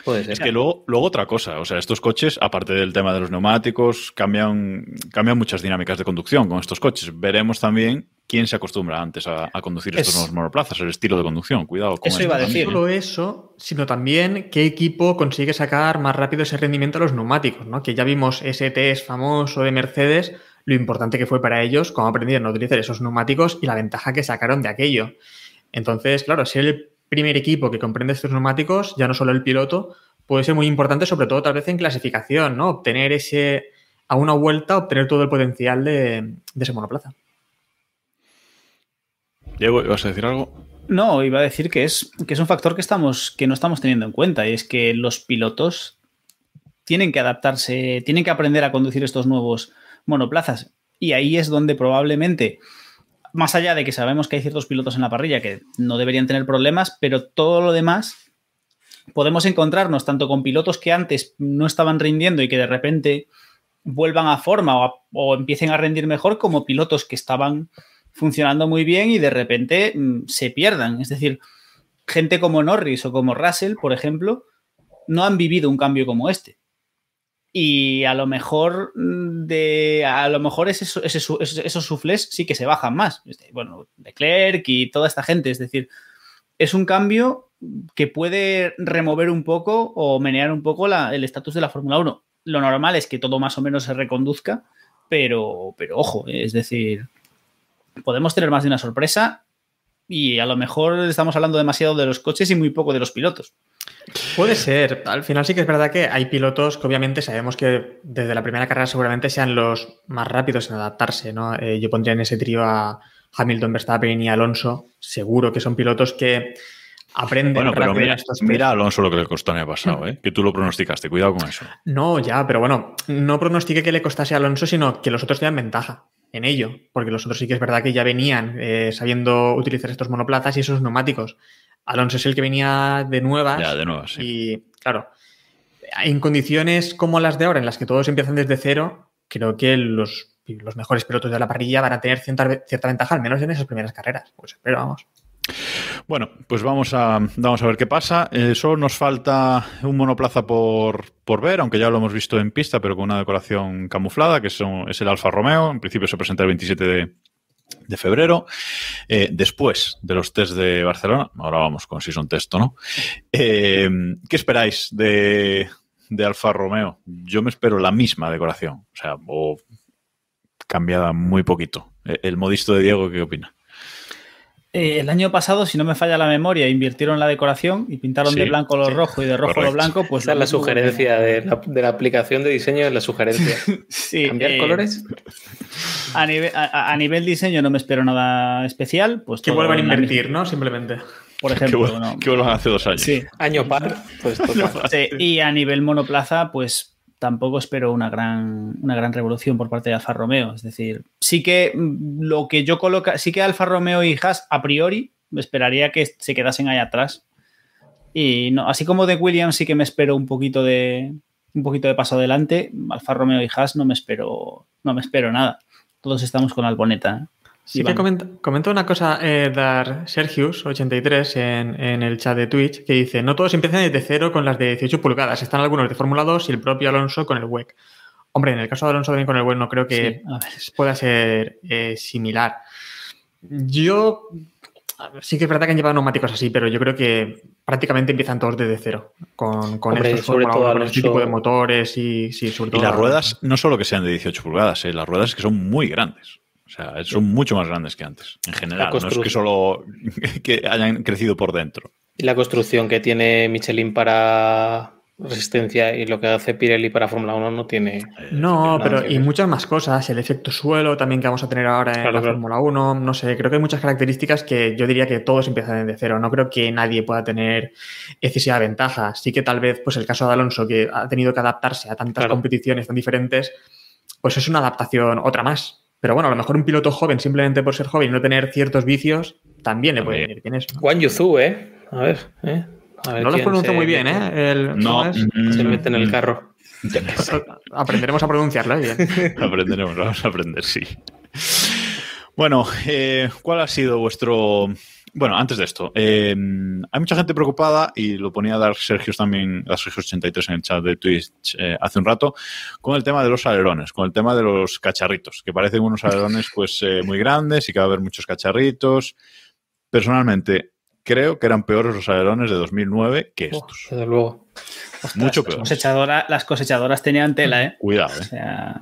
Puede ser. Es que luego, luego otra cosa, o sea, estos coches, aparte del tema de los neumáticos, cambian, cambian muchas dinámicas de conducción con estos coches. Veremos también quién se acostumbra antes a, a conducir estos Es- nuevos monoplazas, el estilo de conducción. Cuidado con Eso esto iba a decir. No solo eso, sino también qué equipo consigue sacar más rápido ese rendimiento a los neumáticos, ¿no? Que ya vimos ese test famoso de Mercedes, lo importante que fue para ellos, cómo aprendieron a utilizar esos neumáticos y la ventaja que sacaron de aquello. Entonces, claro, ser el primer equipo que comprende estos neumáticos, ya no solo el piloto, puede ser muy importante, sobre todo tal vez en clasificación, ¿no? Obtener ese, a una vuelta, obtener todo el potencial de, de ese monoplaza. Diego, ¿vas a decir algo? No, iba a decir que es, que es un factor que, estamos, que no estamos teniendo en cuenta y es que los pilotos tienen que adaptarse, tienen que aprender a conducir estos nuevos monoplazas. Y ahí es donde probablemente, más allá de que sabemos que hay ciertos pilotos en la parrilla que no deberían tener problemas, pero todo lo demás podemos encontrarnos tanto con pilotos que antes no estaban rindiendo y que de repente vuelvan a forma o, empiecen a rendir mejor, como pilotos que estaban funcionando muy bien y de repente mm, se pierdan. Es decir, gente como Norris o como Russell, por ejemplo, no han vivido un cambio como este. Y a lo mejor mm, de a lo mejor ese, ese- esos suflés sí que se bajan más. Bueno, Leclerc y toda esta gente. Es decir, es un cambio que puede remover un poco o menear un poco la- el estatus de la Fórmula 1. Lo normal es que todo más o menos se reconduzca, pero, pero ojo, es decir, podemos tener más de una sorpresa y a lo mejor estamos hablando demasiado de los coches y muy poco de los pilotos. Puede ser. Al final sí que es verdad que hay pilotos que obviamente sabemos que desde la primera carrera seguramente sean los más rápidos en adaptarse, ¿no? Eh, yo pondría en ese trío a Hamilton, Verstappen y Alonso. Seguro que son pilotos que aprenden Bueno, pero mira, estos mira. Alonso lo que le costó el año pasado, ¿eh? que tú lo pronosticaste. Cuidado con eso. No, ya, pero bueno, no pronostiqué que le costase a Alonso, sino que los otros tenían ventaja en ello, porque los otros sí que es verdad que ya venían eh, sabiendo utilizar estos monoplazas y esos neumáticos. Alonso es el que venía de nuevas. Ya, de nuevo, sí. Y claro, en condiciones como las de ahora, en las que todos empiezan desde cero, creo que los, los mejores pilotos de la parrilla van a tener cierta, cierta ventaja, al menos en esas primeras carreras. Pues espero, vamos. Bueno, pues vamos a, vamos a ver qué pasa. Eh, solo nos falta un monoplaza por, por ver, aunque ya lo hemos visto en pista, pero con una decoración camuflada, que son- es el Alfa Romeo. En principio se presenta el 27 de, de febrero. Eh, después de los test de Barcelona, ahora vamos con si son test no. Eh, ¿Qué esperáis de, de Alfa Romeo? Yo me espero la misma decoración, o sea, o cambiada muy poquito. Eh, El modisto de Diego, ¿qué opina? Eh, el año pasado, si no me falla la memoria, invirtieron la decoración y pintaron Sí, de blanco lo sí, rojo y de rojo lo correcto. blanco. Pues Esa es lo la sugerencia de la, de la aplicación de diseño, es la sugerencia. Sí, ¿Cambiar eh, colores? A nivel, a, a nivel diseño no me espero nada especial. Pues Que todo vuelvan a invertir, ¿no? Simplemente. Por Que, ejemplo, que vuelvan hace dos años. Sí. Año par, pues total. Sí, y a nivel monoplaza, pues tampoco espero una gran, una gran revolución por parte de Alfa Romeo. Es decir, sí que mm, lo que yo coloca, sí que Alfa Romeo y Haas a priori me esperaría que se quedasen ahí atrás. Y no, así como de Williams sí que me espero un poquito de un poquito de paso adelante, Alfa Romeo y Haas no me espero, no me espero nada. Todos estamos con Alboneta. Sí Iván. que comenta, comenta una cosa eh, Dar Sergius83 en, en el chat de Twitch que dice, no todos empiezan desde cero con las de 18 pulgadas, están algunos de Fórmula 2 y el propio Alonso con el WEC. Hombre, en el caso de Alonso también con el WEC no creo que Sí, pueda ser eh, similar. Yo sí que es verdad que han llevado neumáticos así, pero yo creo que prácticamente empiezan todos desde cero con, con, Hombre, estos sobre todo 1, con este tipo de motores y sí, sobre Y las ruedas, no solo que sean de 18 pulgadas, ¿eh? las ruedas es que son muy grandes. O sea, son mucho más grandes que antes, en general. No es que solo que hayan crecido por dentro. Y la construcción que tiene Michelin para resistencia y lo que hace Pirelli para Fórmula 1 no tiene. No, nada pero y muchas más cosas, el efecto suelo también que vamos a tener ahora en Claro, la. Fórmula 1, no sé, creo que hay muchas características que yo diría que todos empiezan desde cero, no creo que nadie pueda tener excesiva ventaja, sí que tal vez pues el caso de Alonso que ha tenido que adaptarse a tantas Claro. competiciones tan diferentes, pues es una adaptación otra más. Pero bueno, a lo mejor un piloto joven, simplemente por ser joven y no tener ciertos vicios, también le puede venir bien eso. ¿no? Juan Yuzu, ¿eh? A ver, ¿eh? A ver No los quién pronuncio se muy bien, ¿eh? El, No, mm, Se mete en el carro. Aprenderemos a pronunciarlo ¿eh? bien. Aprenderemos, vamos a aprender, sí. Bueno, eh, ¿cuál ha sido vuestro... Bueno, antes de esto, eh, hay mucha gente preocupada, y lo ponía Dark Sergio también, Dark Sergio 83 en el chat de Twitch eh, hace un rato, con el tema de los alerones, con el tema de los cacharritos, que parecen unos alerones pues eh, muy grandes y que va a haber muchos cacharritos. Personalmente, creo que eran peores los alerones de 2009 que Oh, estos. desde luego. Mucho peor. cosechadora- las cosechadoras tenían tela, ¿eh? Cuidado, O ¿eh? sea,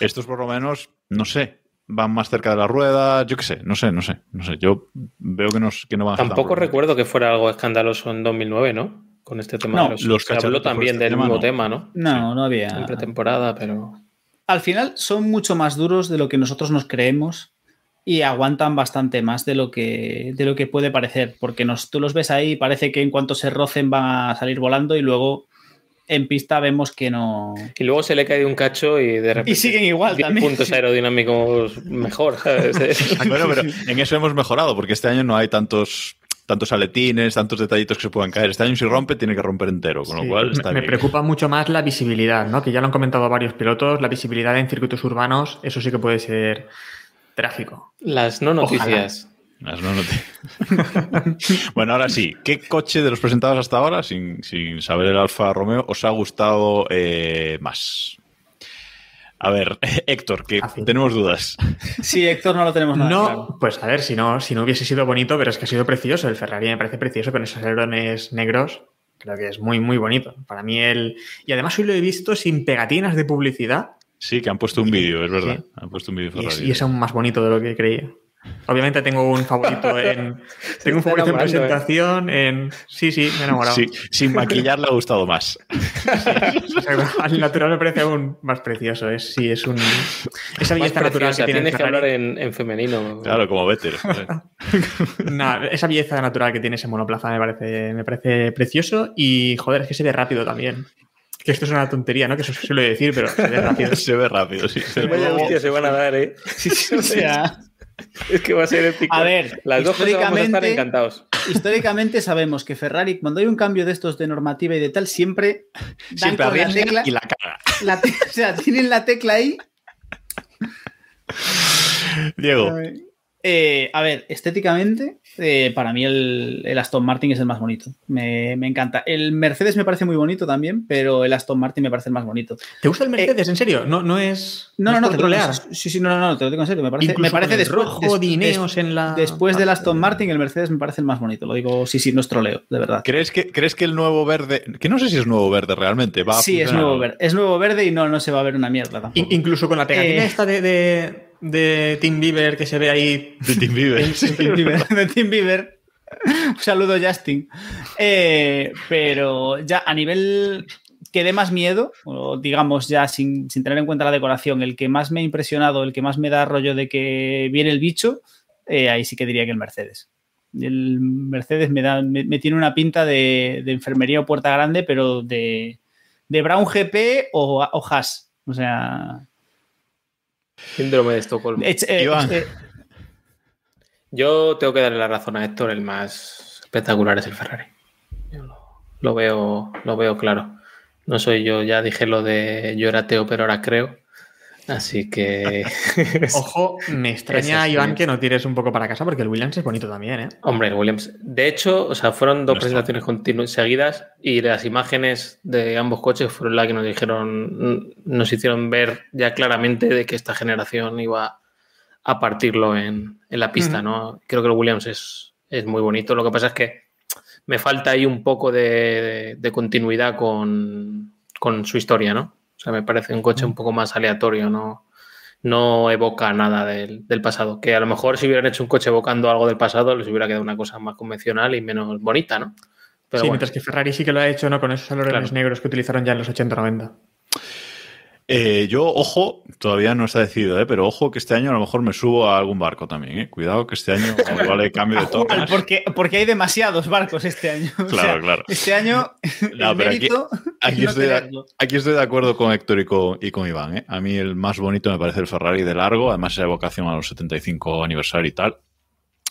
Estos por lo menos, no sé, van más cerca de la rueda, yo qué sé, no sé, no sé, no sé. Yo veo que, nos, que no van Tampoco recuerdo que fuera algo escandaloso en 2009, ¿no? Con este tema No, de los, los se habló también este del tema, mismo no. tema, ¿no? no, no había. En pretemporada, pero. Al final son mucho más duros de lo que nosotros nos creemos y aguantan bastante más de lo que, de lo que puede parecer, porque nos, tú los ves ahí y parece que en cuanto se rocen van a salir volando y luego en pista vemos que no... Y luego se le cae un cacho y de repente. Y siguen igual 10 también. puntos aerodinámicos mejor. Bueno, pero en eso hemos mejorado, porque este año no hay tantos tantos aletines, tantos detallitos que se puedan caer. Este año si rompe, tiene que romper entero, con lo cual me- está me, bien. preocupa mucho más la visibilidad, ¿no? Que ya lo han comentado varios pilotos, la visibilidad en circuitos urbanos, eso sí que puede ser trágico. Las no noticias. Las no noti- bueno, ahora sí. ¿Qué coche de los presentados hasta ahora, sin, sin saber el Alfa Romeo, os ha gustado eh, más? A ver, Héctor, que tenemos dudas. Sí, Héctor no lo tenemos nada no, claro. pues a ver, si no, si no hubiese sido bonito, pero es que ha sido precioso. El Ferrari me parece precioso con esos alerones negros. Creo que es muy, muy bonito. Para mí el... Y además hoy lo he visto sin pegatinas de publicidad Sí, que han puesto un vídeo, es verdad. Sí. Han puesto un vídeo y es, Ferrari. y es aún más bonito de lo que creía. Obviamente tengo un favorito en... tengo un favorito en ¿eh? presentación, en... Sí, sí, me he enamorado. Sí, sin maquillar le ha gustado más. Al natural me parece aún más precioso. Es, sí, es un. Esa belleza natural que tiene el Tienes que hablar en, en femenino. Claro, como. Nah, esa belleza natural que tiene ese monoplaza me parece, me parece precioso y, joder, es que se ve rápido también. Que esto es una tontería, ¿no? Que eso se suele decir, pero se ve rápido. Se ve rápido, sí. Vaya hostia se van a dar, ¿eh? O sea, Es que va a ser épico. A ver, las dos cosas vamos a estar encantados. históricamente sabemos que Ferrari, cuando hay un cambio de estos de normativa y de tal, siempre dan Siempre con la tecla. y la caga. la o sea, tienen la tecla ahí. Diego, Eh, a ver, estéticamente, eh, para mí el, el Aston Martin es el más bonito. Me, me encanta. El Mercedes me parece muy bonito también, pero el Aston Martin me parece el más bonito. ¿Te gusta el Mercedes? ¿En serio? No, no es. No, no, no, te lo trolear. sí, sí, no, no, no, te lo digo en serio. Me parece, Incluso me parece con el después, rojo, des- dineos des- en la. después del Aston Martin, el Mercedes me parece el más bonito. Lo digo, sí, sí, no es troleo, de verdad. ¿crees que, ¿crees que el nuevo verde, que no sé si es nuevo verde realmente, va a Sí, es nuevo verde. Es nuevo verde y no, no se va a ver una mierda tampoco. In- incluso con la pegatina Eh. esta de, de- de Team Bieber que se ve ahí. De Team Bieber. de Team Bieber. de Team Bieber. Un saludo, Justin. Eh, pero ya a nivel que dé más miedo, o digamos ya sin, sin, tener en cuenta la decoración, el que más me ha impresionado, el que más me da rollo de que viene el bicho, eh, ahí sí que diría que el Mercedes. El Mercedes me, da, me, me tiene una pinta de, de, enfermería o puerta grande, pero de, de Brown GP o, o Haas. O sea. Síndrome de Estocolmo. Eh, eh, eh, yo tengo que darle la razón a Héctor, el más espectacular es el Ferrari. Yo lo, lo, veo, lo veo claro. No soy yo, ya dije lo de yo era ateo, pero ahora creo. Así que. Ojo, me extraña, Iván, que no tires un poco para casa porque el Williams es bonito también, ¿eh? Hombre, el Williams. De hecho, o sea, fueron dos no presentaciones continuas seguidas y las imágenes de ambos coches fueron las que nos dijeron, nos hicieron ver ya claramente de que esta generación iba a partirlo en, en la pista. ¿no? Creo que el Williams es, es, muy bonito. Lo que pasa es que me falta ahí un poco de, de, de continuidad con, con su historia, ¿no? O sea, me parece un coche un poco más aleatorio, no, no evoca nada del, del, pasado. Que a lo mejor si hubieran hecho un coche evocando algo del pasado, les hubiera quedado una cosa más convencional y menos bonita, ¿no? Pero sí, bueno. mientras que Ferrari sí que lo ha hecho, ¿no? Con esos alerones claro. negros que utilizaron ya en los 80-90. Eh, yo, ojo, todavía no está decidido, ¿eh? pero ojo que este año a lo mejor me subo a algún barco también. ¿eh? Cuidado que este año vale cambio de toque. Porque, porque hay demasiados barcos este año. Claro, o sea, claro. Este año. No, pero aquí, aquí, no estoy de, aquí, estoy de, acuerdo con Héctor y con, y con Iván. ¿eh? A mí el más bonito me parece el Ferrari de largo, además esa evocación a los 75 aniversario y tal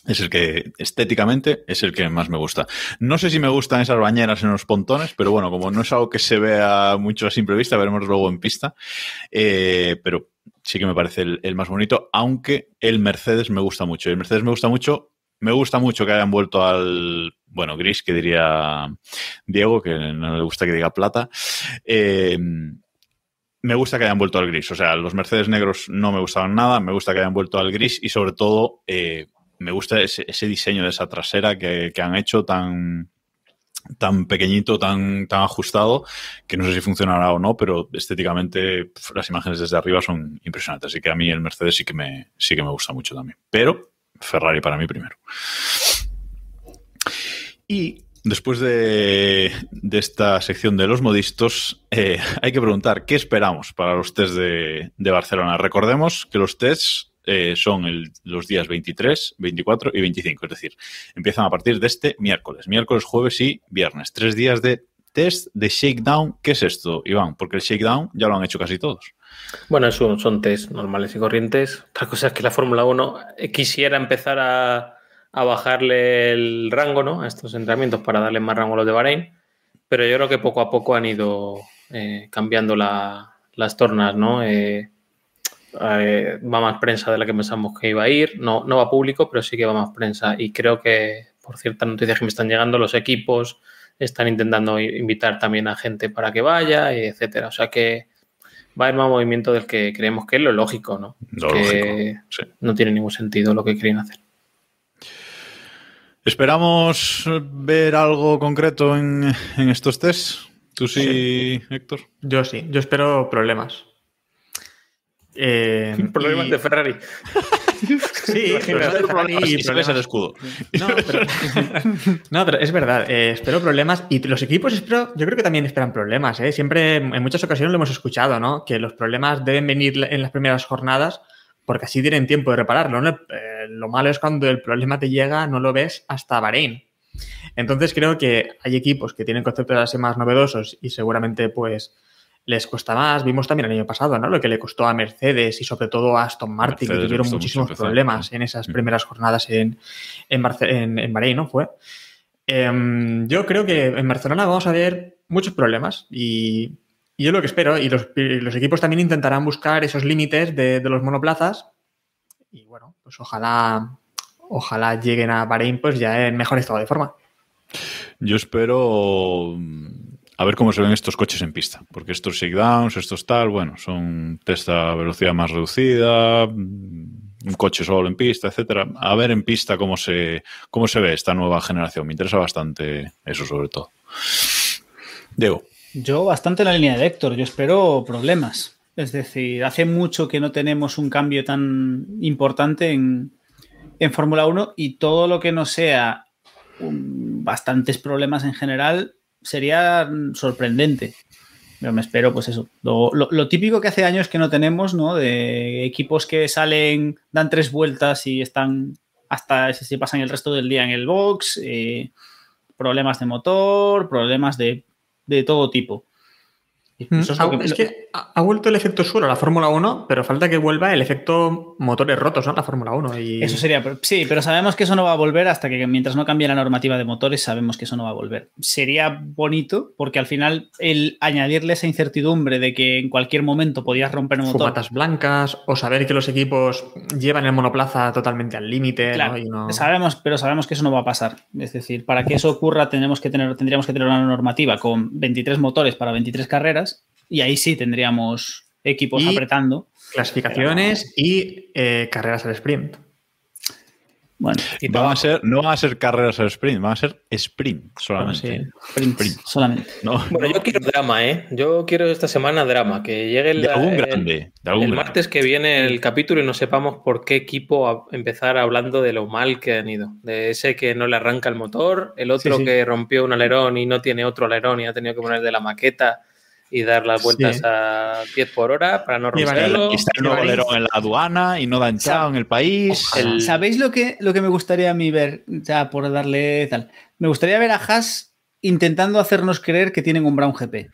es el que estéticamente es el que más me gusta. No sé si me gustan esas bañeras en los pontones, pero bueno, como no es algo que se vea mucho a simple vista, veremos luego en pista. Eh, pero sí que me parece el, más bonito, aunque el Mercedes me gusta mucho. El Mercedes me gusta mucho. Me gusta mucho que hayan vuelto al, bueno, gris, que diría Diego, que no le gusta que diga plata. Eh, me gusta que hayan vuelto al gris. O sea, los Mercedes negros no me gustaban nada. Me gusta que hayan vuelto al gris y sobre todo eh, me gusta ese, diseño de esa trasera que, que, han hecho tan tan pequeñito, tan, tan ajustado, que no sé si funcionará o no, pero estéticamente las imágenes desde arriba son impresionantes. Así que a mí el Mercedes sí que me, sí que me gusta mucho también. Pero Ferrari para mí primero. Y después de, de esta sección de los modistos, eh, hay que preguntar qué esperamos para los test de, de Barcelona. Recordemos que los tests eh, son el, los días 23, 24 y 25. Es decir, empiezan a partir de este miércoles. Miércoles, jueves y viernes. Tres días de test de shakedown. ¿Qué es esto, Iván? Porque el shakedown ya lo han hecho casi todos. Bueno, son, test normales y corrientes. Otra cosa es que la Fórmula 1 quisiera empezar a, bajarle el rango ¿no? a estos entrenamientos para darle más rango a los de Bahrein. Pero yo creo que poco a poco han ido eh, cambiando la, las tornas, ¿no? Eh, eh, va más prensa de la que pensamos que iba a ir. No, no va público, pero sí que va más prensa. Y creo que, por ciertas noticias que me están llegando, los equipos están intentando invitar también a gente para que vaya, etcétera. O sea que va a haber más movimiento del que creemos que es lo lógico, ¿no? Lo que lógico, sí. no tiene ningún sentido lo que quieren hacer. ¿Esperamos ver algo concreto en, en estos tests? ¿Tú sí, sí, Héctor? Yo sí, yo espero problemas. Eh, Problemas y... de Ferrari. Sí, problemas de Ferrari y problemas... el escudo. No, pero, no, pero es verdad. Eh, espero problemas y los equipos espero, yo creo que también esperan problemas. ¿eh? Siempre, en muchas ocasiones lo hemos escuchado, ¿no? Que los problemas deben venir en las primeras jornadas porque así tienen tiempo de repararlo. ¿no? Eh, lo malo es cuando el problema te llega, no lo ves hasta Bahrein. Entonces creo que hay equipos que tienen conceptos así más novedosos y seguramente pues les cuesta más. Vimos también el año pasado, ¿no? Lo que le costó a Mercedes y sobre todo a Aston Martin, Mercedes que tuvieron muchísimos problemas en esas primeras jornadas en, en, Barce en, en Bahrein, ¿no? Fue. Eh, yo creo que en Barcelona vamos a ver muchos problemas y, y yo lo que espero, y los, y los, equipos también intentarán buscar esos límites de, de, los monoplazas y bueno, pues ojalá, ojalá lleguen a Bahrein pues ya en mejor estado de forma. Yo espero a ver cómo se ven estos coches en pista, porque estos shakedowns, estos tal, bueno, son test a velocidad más reducida, un coche solo en pista, etcétera. A ver en pista cómo se, cómo se ve esta nueva generación. Me interesa bastante eso sobre todo. Diego. Yo bastante en la línea de Héctor, yo espero problemas. Es decir, hace mucho que no tenemos un cambio tan importante en, en Fórmula 1 y todo lo que no sea um, bastantes problemas en general sería sorprendente. Pero me espero, pues eso. Lo, típico que hace años que no tenemos, ¿no? De equipos que salen, dan tres vueltas y están hasta se pasan el resto del día en el box, eh, problemas de motor, problemas de, de todo tipo. Mm, eso es ha- que- es que ha, vuelto el efecto suelo a la Fórmula 1, pero falta que vuelva el efecto motores rotos, ¿no? A la Fórmula 1. Y... Eso sería, sí, pero sabemos que eso no va a volver hasta que mientras no cambie la normativa de motores, sabemos que eso no va a volver. Sería bonito porque al final el añadirle esa incertidumbre de que en cualquier momento podías romper un motor. Fumatas blancas, o saber que los equipos llevan el monoplaza totalmente al límite, Claro, ¿no? Y no- sabemos, pero sabemos que eso no va a pasar. Es decir, para que eso ocurra tenemos que tener, tendríamos que tener una normativa con 23 motores para 23 carreras y ahí sí tendríamos equipos Y- apretando. Clasificaciones y eh, carreras al sprint. Bueno, Y Van a ser, no van a ser carreras al sprint, van a ser sprint solamente. Bueno, Sprint. solamente. No, Bueno, yo quiero drama, ¿eh? Yo quiero esta semana drama, que llegue el, de algún el- grande. De algún el grande. martes que viene el capítulo y no sepamos por qué equipo a- empezar hablando de lo mal que han ido. De ese que no le arranca el motor, el otro Sí, sí. que rompió un alerón y no tiene otro alerón y ha tenido que poner de la maqueta y dar las vueltas Sí. a 10 por hora para no romperlo. Y está el nuevo en la aduana y no da entrado en el país. El- ¿Sabéis lo que, lo que me gustaría a mí ver? Ya por darle tal. Me gustaría ver a Haas intentando hacernos creer que tienen un Brown GP.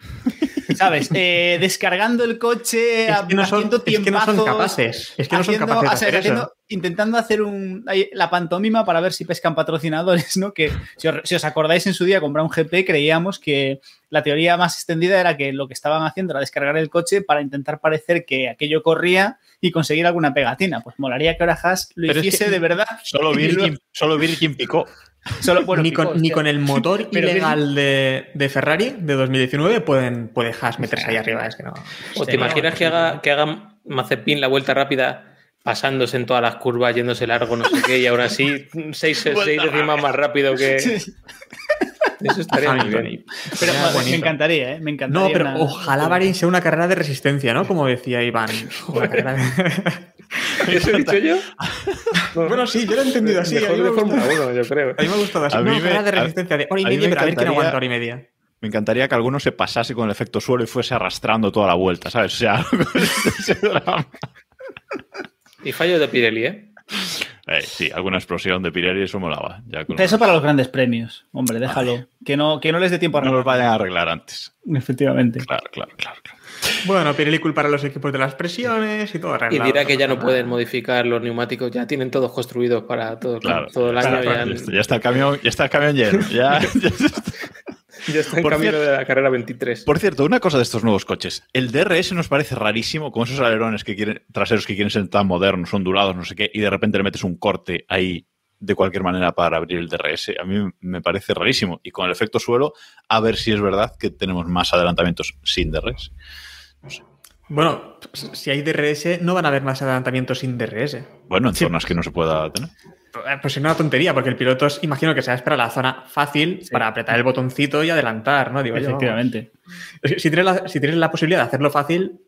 ¿Sabes? Eh, descargando el coche, Es que no son, haciendo es que no son tiempazos, capaces. Es que no son haciendo- capaces de o sea, hacer haciendo- eso. intentando hacer un, la pantomima para ver si pescan patrocinadores, ¿no? Que si os, si os acordáis en su día con Brown GP creíamos que la teoría más extendida era que lo que estaban haciendo era descargar el coche para intentar parecer que aquello corría y conseguir alguna pegatina. Pues molaría que ahora Haas lo Pero es hiciese que- de verdad. Solo Y Virgin, solo Virgin picó. Solo, bueno, ni, con, picó, ni con el motor ilegal de, de Ferrari de 2019 pueden, puede Haas meterse ahí arriba. Es que no. ¿O te imaginas que haga, que haga Mazepin la vuelta rápida pasándose en todas las curvas, yéndose largo, no sé qué, y ahora sí, seis, seis décimas más rápido que... Eso estaría muy bien. pero bueno, me encantaría, ¿eh? Me encantaría. No, pero una- ojalá Bahrein sea una carrera de resistencia, ¿no? Como decía Iván. Una de- ¿Eso he dicho yo? bueno, sí, yo lo he entendido así. A Mejor mí me de Fórmula 1, yo creo. a mí me ha gustado así. A No, mí me- carrera de resistencia de hora y media, me pero a ver quién encantaría- aguanta hora y media. Me encantaría que alguno se pasase con el efecto suelo y fuese arrastrando toda la vuelta, ¿sabes? O sea, ese drama. Y fallo de Pirelli, ¿eh? Eh, sí, alguna explosión de Pirelli, eso molaba. Ya con Eso para los grandes premios. Hombre, déjalo. Que no, que no les dé tiempo a no los vayan a arreglar antes. Efectivamente. Claro, claro, claro. claro. Bueno, Pirelli culpa a los equipos de las presiones y todo Y arreglado. dirá que ya no pueden modificar los neumáticos, ya tienen todos construidos para todo, Claro, todo el año. claro, ya, ya, está, ya está el camión, ya está el camión lleno. Ya, ya está. Ya está en Por camino cierto- de la carrera 23. Por cierto, una cosa de estos nuevos coches. El DRS nos parece rarísimo, con esos alerones que quieren, traseros que quieren ser tan modernos, ondulados, no sé qué, y de repente le metes un corte ahí de cualquier manera para abrir el DRS. A mí me parece rarísimo. Y con el efecto suelo, a ver si es verdad que tenemos más adelantamientos sin DRS. Bueno, si hay DRS, no van a haber más adelantamientos sin DRS. Bueno, en Sí. zonas que no se pueda tener. Eh, Pues es una tontería, porque el piloto es- imagino que se va a esperar la zona fácil para apretar el botoncito y adelantar, ¿no? Digo. Efectivamente. Que Si tienes, la, si tienes la posibilidad de hacerlo fácil,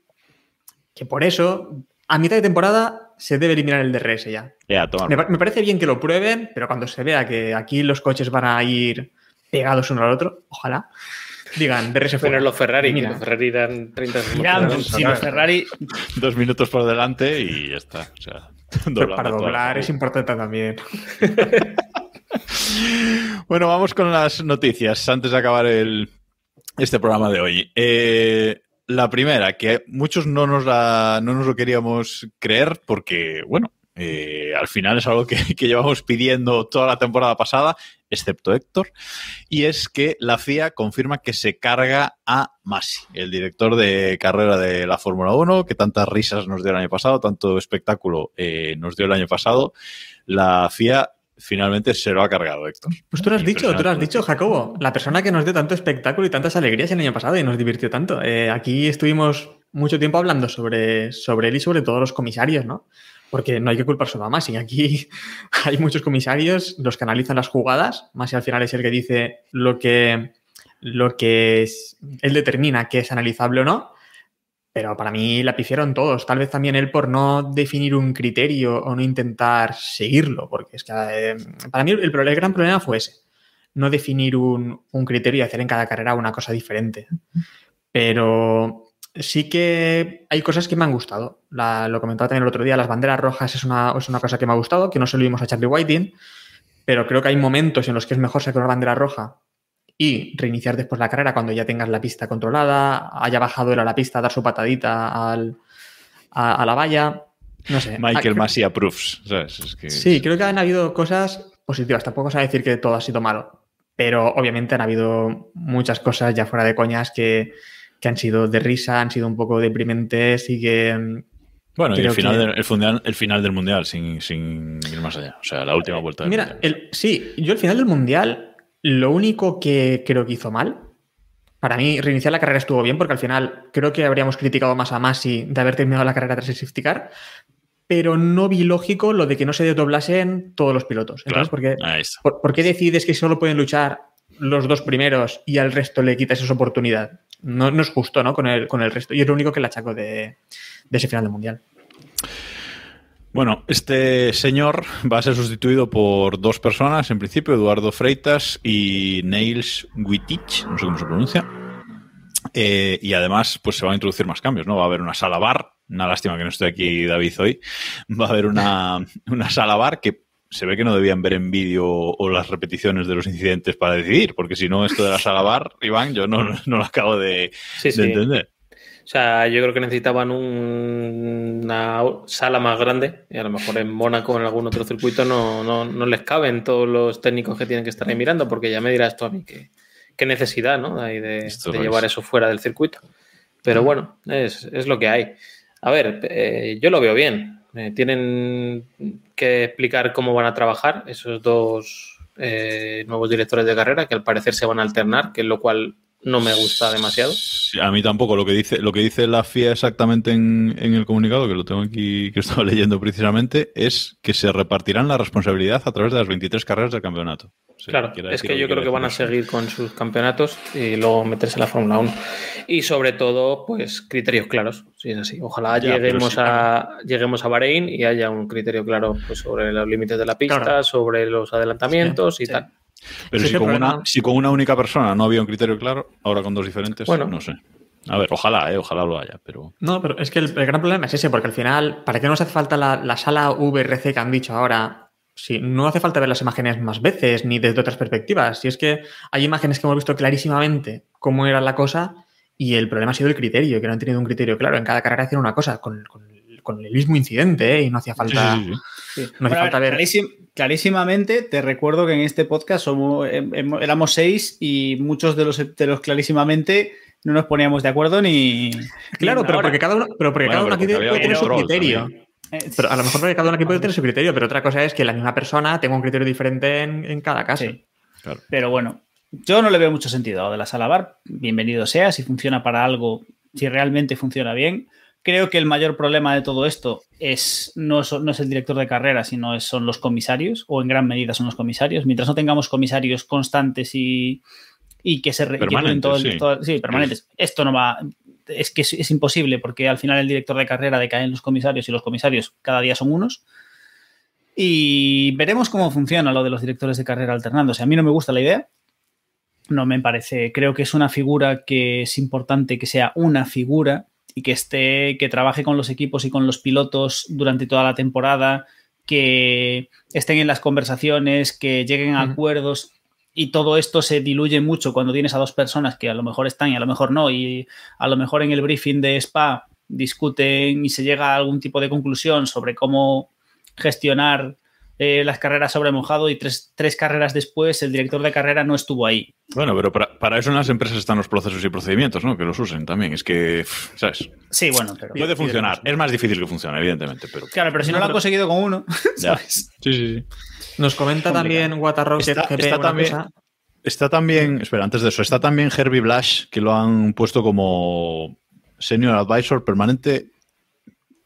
que por eso, a mitad de temporada se debe eliminar el DRS ya. Ya, toma. Me, pa- me parece bien que lo prueben, pero cuando se vea que aquí los coches van a ir pegados uno al otro, ojalá, digan DRS fuera. Bueno, los Ferrari, Mira. que los Ferrari dan 30 segundos. Si los Ferrari. Dos minutos por delante y ya está. O sea, Pero para doblar es importante también. Bueno, vamos con las noticias antes de acabar el, este programa de hoy. Eh, la primera, que muchos no nos, la, no nos lo queríamos creer porque, bueno, eh, al final es algo que, que llevamos pidiendo toda la temporada pasada, excepto Héctor, y es que la FIA confirma que se carga a Masi, el director de carrera de la Fórmula 1, que tantas risas nos dio el año pasado, tanto espectáculo eh, nos dio el año pasado. La FIA finalmente se lo ha cargado, Héctor. Pues tú lo has dicho, tú lo has dicho, Jacobo. La persona que nos dio tanto espectáculo y tantas alegrías el año pasado y nos divirtió tanto. Eh, aquí estuvimos mucho tiempo hablando sobre, sobre él y sobre todos los comisarios, ¿no? Porque no hay que culpar solo a Masi. Aquí hay muchos comisarios, los que analizan las jugadas. Masi al final es el que dice lo que, lo que es- él determina que es analizable o no. pero para mí la pifiaron todos. Tal vez también él por no definir un criterio o no intentar seguirlo, porque es que eh, para mí el, el gran problema fue ese. No definir un, un criterio y hacer en cada carrera una cosa diferente. Pero sí que hay cosas que me han gustado. La- lo comentaba también el otro día, las banderas rojas es una, es una cosa que me ha gustado, que no se lo vimos a Charlie Whiting, pero creo que hay momentos en los que es mejor sacar una bandera roja y reiniciar después la carrera cuando ya tengas la pista controlada, haya bajado él a la pista, dar su patadita al- a, a la valla. No sé. Michael Ah, Massey approves. ¿sabes? Es que- Sí, creo que han habido cosas positivas. Tampoco se va a decir que todo ha sido malo. Pero obviamente han habido muchas cosas ya fuera de coñas que, que han sido de risa, han sido un poco deprimentes y que. mm, Bueno, y el final, que- del, el, fundial- el final del mundial, sin, sin ir más allá. O sea, la última vuelta del Mira, el, sí, yo al final del mundial, lo único que creo que hizo mal, para mí reiniciar la carrera estuvo bien, porque al final creo que habríamos criticado más a Masi de haber terminado la carrera tras el safety car, pero no vi lógico lo de que no se desdoblasen todos los pilotos. Claro, Entonces, está. ¿Por, por qué decides que solo pueden luchar los dos primeros y al resto le quitas esa oportunidad? No, no es justo, ¿no? Con el, con el resto. Y es lo único que le achaco de, de ese final del Mundial. Bueno, este señor va a ser sustituido por dos personas, en principio, Eduardo Freitas y Nails Wittich, no sé cómo se pronuncia. Eh, y además, pues se van a introducir más cambios, ¿no? Va a haber una sala bar, una lástima que no esté aquí David hoy, va a haber una, una sala bar que se ve que no debían ver en vídeo o las repeticiones de los incidentes para decidir, porque si no, esto de la sala bar, Iván, yo no, no lo acabo de, Sí, de sí. entender. O sea, yo creo que necesitaban un- una sala más grande y a lo mejor en Mónaco o en algún otro circuito no, no, no les caben todos los técnicos que tienen que estar ahí mirando, porque ya me dirás tú a mí qué, qué necesidad ¿no? de, llevar eso fuera del circuito. Pero bueno, es, es lo que hay. A ver, eh, yo lo veo bien. Eh, tienen que explicar cómo van a trabajar esos dos eh, nuevos directores de carrera que al parecer se van a alternar, que lo cual no me gusta demasiado. Sí, a mí tampoco. Lo que dice, lo que dice la FIA exactamente en, en el comunicado, que lo tengo aquí, que estaba leyendo precisamente, es que se repartirán la responsabilidad a través de las 23 carreras del campeonato. Claro, es que yo creo que van a seguir con sus campeonatos y luego meterse en la Fórmula 1. Y sobre todo, pues criterios claros, si es así. Ojalá Ya, lleguemos, sí, a, lleguemos a Bahrein y haya un criterio claro pues, sobre los límites de la pista, Claro. sobre los adelantamientos y tal. Pero si, con una, si con una única persona no había un criterio claro, ahora con dos diferentes, Bueno. no sé. A ver, ojalá, eh, ojalá lo haya, pero. No, pero es que el, el gran problema es ese, porque al final, ¿para qué nos hace falta la, la sala VRC que han dicho ahora? Si no hace falta ver las imágenes más veces ni desde otras perspectivas. Si es que hay imágenes que hemos visto clarísimamente cómo era la cosa y el problema ha sido el criterio, que no han tenido un criterio claro. En cada carrera hacían una cosa con, con con el mismo incidente ¿eh? y no hacía falta, Sí, sí, sí. No hacía Bueno, falta ver, clarísim- clarísimamente, te recuerdo que en este podcast somos, em- em- éramos seis y muchos de los, de los clarísimamente no nos poníamos de acuerdo ni. Claro, ni pero porque cada uno, pero porque Bueno, cada uno aquí puede tener su criterio. también. Eh, Pero a lo mejor porque cada uno aquí puede tener su criterio, pero otra cosa es que la misma persona tenga un criterio diferente en, en cada caso. Sí. Claro. Pero bueno, yo no le veo mucho sentido a de la sala bar. Bienvenido sea, si funciona para algo, si realmente funciona bien. Creo que el mayor problema de todo esto es no, es- no es el director de carrera, sino es- son los comisarios, o en gran medida son los comisarios. Mientras no tengamos comisarios constantes y, y que se que Permanentes, todo el- sí. todo- sí, permanentes, esto no va. Es que es, es imposible, porque al final el director de carrera decae en los comisarios y los comisarios cada día son unos. Y veremos cómo funciona lo de los directores de carrera alternándose. A mí no me gusta la idea. No me parece. Creo que es una figura que es importante que sea una figura y que esté, que trabaje con los equipos y con los pilotos durante toda la temporada, que estén en las conversaciones, que lleguen a acuerdos. Y todo esto se diluye mucho cuando tienes a dos personas que a lo mejor están y a lo mejor no. Y a lo mejor en el briefing de Spa discuten y se llega a algún tipo de conclusión sobre cómo gestionar eh, las carreras sobre mojado y tres, tres carreras después el director de carrera no estuvo ahí. Bueno, pero para, para eso en las empresas están los procesos y procedimientos, ¿no? Que los usen también. Es que, ¿sabes? Sí, bueno, pero... Puede funcionar. Es más difícil que funcione, evidentemente, pero. Claro, pero si no, No, lo han pero- conseguido con uno, Ya. ¿sabes? Sí, sí, sí. Nos comenta también Waterrocket Está- GP está una también- cosa. Está también, espera, antes de eso, está también Herbie Blash, que lo han puesto como senior advisor permanente.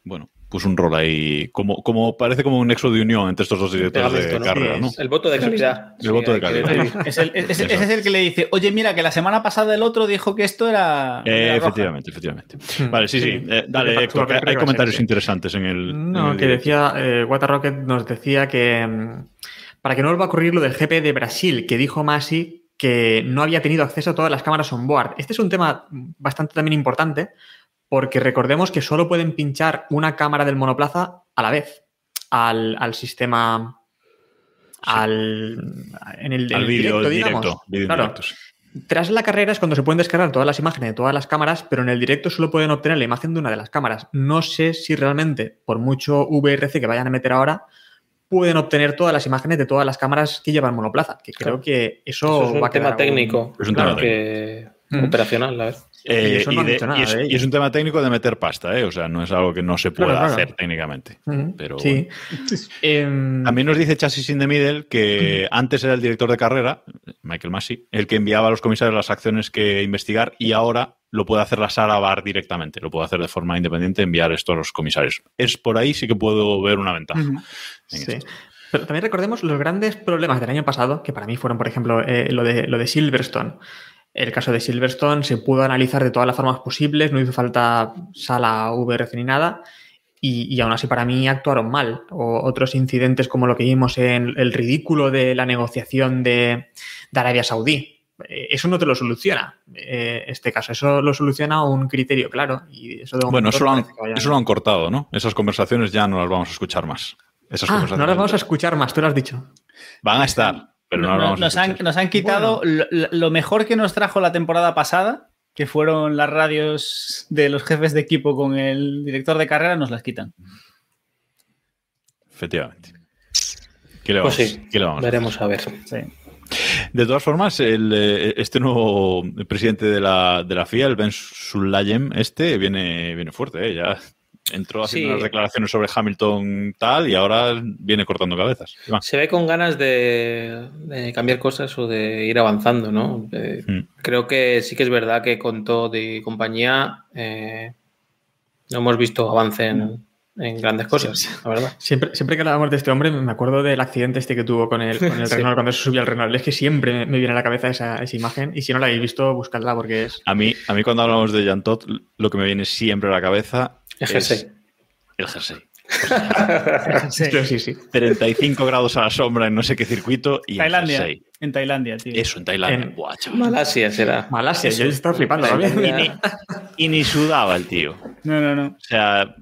Bueno, pues un rol ahí, como, como parece como un nexo de unión entre estos dos directores de carrera, ¿no? El voto de calidad. El voto de calidad. Es el- es- ese es el que le dice, oye, mira, que la semana pasada el otro dijo que esto era. Eh, era roja". efectivamente, efectivamente. Hmm, Vale, sí, sí. sí. Eh, dale, Héctor, que que hay ser, comentarios interesantes en el. en No, el que decía, eh, Water Rocket nos decía que mm, para que no vuelva a ocurrir lo del GP de Brasil, que dijo Masi que no había tenido acceso a todas las cámaras on board. Este es un tema bastante también importante, porque recordemos que solo pueden pinchar una cámara del monoplaza a la vez al, al sistema. Al, en el, en directo, directo. digamos. vídeo en Claro. directo, sí. Tras la carrera es cuando se pueden descargar todas las imágenes de todas las cámaras, pero en el directo solo pueden obtener la imagen de una de las cámaras. No sé si realmente, por mucho VRC que vayan a meter ahora, pueden obtener todas las imágenes de todas las cámaras que llevan monoplaza. Que creo Claro. que eso, Eso es va un a quedar tema técnico. Es un claro, tema que Mm. operacional, a ver. Eh, Y eso no han de- dicho nada y es, y un tema técnico de meter pasta, ¿eh? O sea, no es algo que no se pueda Claro, claro. hacer técnicamente. Pero sí. Em, También nos dice Chassis in the Middle que antes era el director de carrera, Michael Massey, el que enviaba a los comisarios las acciones que investigar y ahora lo puede hacer la Sara Bar directamente, lo puede hacer de forma independiente, enviar esto a los comisarios. Es por ahí sí que puedo ver una ventaja. Sí. esto. Pero también recordemos los grandes problemas del año pasado, que para mí fueron, por ejemplo, eh, lo, de, lo de Silverstone. El caso de Silverstone se pudo analizar de todas las formas posibles, no hizo falta sala VRC ni nada, y, y aún así para mí actuaron mal. O otros incidentes como lo que vimos en el ridículo de la negociación de, de Arabia Saudí. Eh, Eso no te lo soluciona, eh, este caso. Eso lo soluciona un criterio claro. Y eso de Bueno, eso lo, han, eso lo han cortado, ¿no? Esas conversaciones ya no las vamos a escuchar más. Esas Ah, no las vamos a escuchar más, tú lo has dicho. Van a estar, pero no, No- nos, han, nos han quitado lo, lo mejor que nos trajo la temporada pasada, que fueron las radios de los jefes de equipo con el director de carrera, nos las quitan. Efectivamente. ¿Qué le Pues sí, qué le vamos a hacer? veremos a ver. Sí. De todas formas, el, eh, este nuevo presidente de la, de la FIA, el Ben Sulayem, este viene, viene fuerte, ¿eh? ya entró haciendo Sí. unas declaraciones sobre Hamilton tal y ahora viene cortando cabezas. Iván. Se ve con ganas de, de cambiar cosas o de ir avanzando, ¿no? Eh, Mm. Creo que sí que es verdad que con Todd y compañía eh, no hemos visto avance en, en grandes cosas, la verdad. Siempre, siempre que hablábamos de este hombre, me acuerdo del accidente este que tuvo con el, con el Sí. Renault cuando se subió al Renault. Es que siempre me viene a la cabeza esa, esa imagen y si no la habéis visto, buscadla porque es... A mí, a mí cuando hablamos de Jan Todt, lo que me viene siempre a la cabeza El jersey. el jersey. Sí. Sí, sí, sí. 35 grados a la sombra en no sé qué circuito y Tailandia. jersey. En Tailandia, tío. Eso, en Tailandia. En- Buah. Malasia será. Malasia, Eso. yo estaba flipando Tailandia. también. Y ni sudaba el tío. No, no, no. O sea,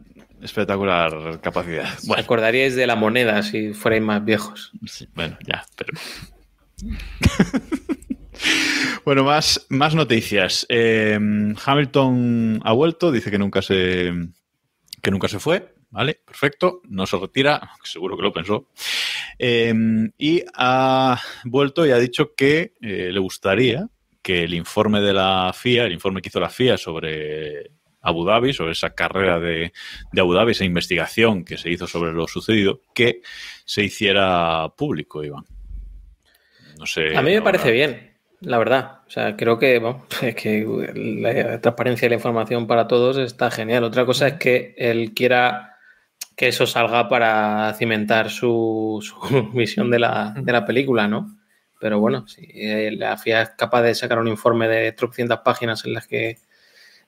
espectacular capacidad. Os Bueno, acordaríais de la moneda si fuerais más viejos. sí, bueno, ya, pero. bueno, más, más noticias. Eh, Hamilton ha vuelto, dice que nunca se que nunca se fue. Vale, perfecto. No se retira, seguro que lo pensó. Eh, y ha vuelto y ha dicho que eh, le gustaría que el informe de la FIA, el informe que hizo la FIA sobre Abu Dhabi, sobre esa carrera de, de Abu Dhabi, esa investigación que se hizo sobre lo sucedido, que se hiciera público, Iván. No sé. A mí me parece bien, la verdad. O sea, creo que, vamos, es que la transparencia y la información para todos está genial. Otra cosa es que él quiera que eso salga para cimentar su, su visión de la, de la película, ¿no? Pero bueno, si eh, la FIA es capaz de sacar un informe de 300 páginas en las que,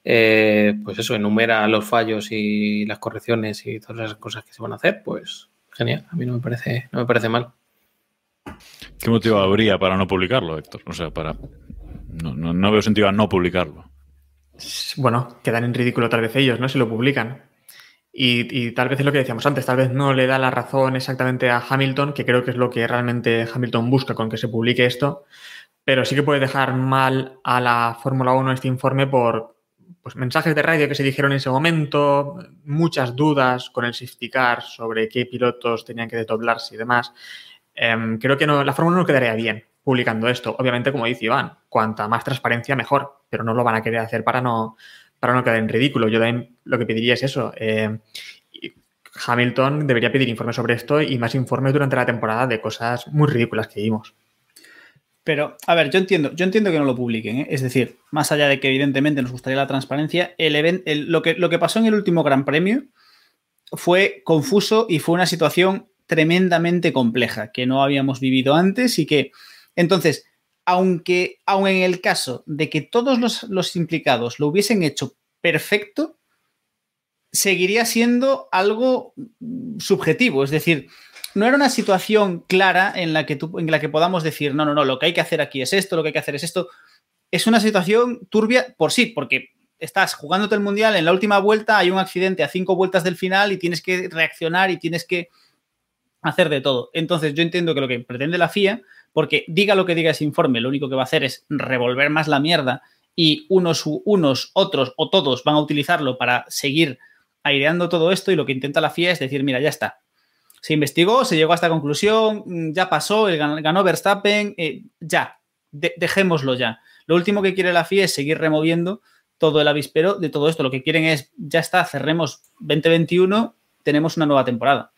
eh, pues eso, enumera los fallos y las correcciones y todas esas cosas que se van a hacer, pues genial. A mí no me parece, no me parece mal. ¿Qué motivo habría para no publicarlo, Héctor? O sea, para. No, no- veo sentido a no publicarlo. Bueno, quedan en ridículo tal vez ellos, ¿no? Si lo publican. Y, y tal vez es lo que decíamos antes, tal vez no le da la razón exactamente a Hamilton, que creo que es lo que realmente Hamilton busca con que se publique esto, pero sí que puede dejar mal a la Fórmula 1 este informe por pues, mensajes de radio que se dijeron en ese momento, muchas dudas con el safety car sobre qué pilotos tenían que desdoblarse y demás. Em, creo que la Fórmula 1 no quedaría bien publicando esto. Obviamente, como dice Iván, cuanta más transparencia mejor, pero no lo van a querer hacer para no, para no quedar en ridículo. Yo también lo que pediría es eso. eh, Hamilton debería pedir informes sobre esto y más informes durante la temporada de cosas muy ridículas que vimos. Pero, a ver, yo entiendo, yo entiendo que no lo publiquen, ¿eh? es decir, más allá de que evidentemente nos gustaría la transparencia, el even- el- lo, que, lo que pasó en el último Gran Premio fue confuso y fue una situación tremendamente compleja que no habíamos vivido antes y que, entonces, aunque, aun en el caso de que todos los, los implicados lo hubiesen hecho perfecto, seguiría siendo algo subjetivo, es decir, no era una situación clara en la que, tú, en la que podamos decir, no, no, no, lo que hay que hacer aquí es esto, lo que hay que hacer es esto. Es una situación turbia por sí, porque estás jugándote el mundial, en la última vuelta hay un accidente a cinco vueltas del final y tienes que reaccionar y tienes que hacer de todo. Entonces, yo entiendo que lo que pretende la FIA, porque diga lo que diga ese informe, lo único que va a hacer es revolver más la mierda y unos, unos, otros o todos van a utilizarlo para seguir aireando todo esto y lo que intenta la FIA es decir, mira, ya está. Se investigó, se llegó a esta conclusión, mm, ya pasó, el ganó Verstappen, eh, ya, dejémoslo ya. Lo último que quiere la FIA es seguir removiendo todo el avispero de todo esto. Lo que quieren es, ya está, cerremos 2021, tenemos una nueva temporada.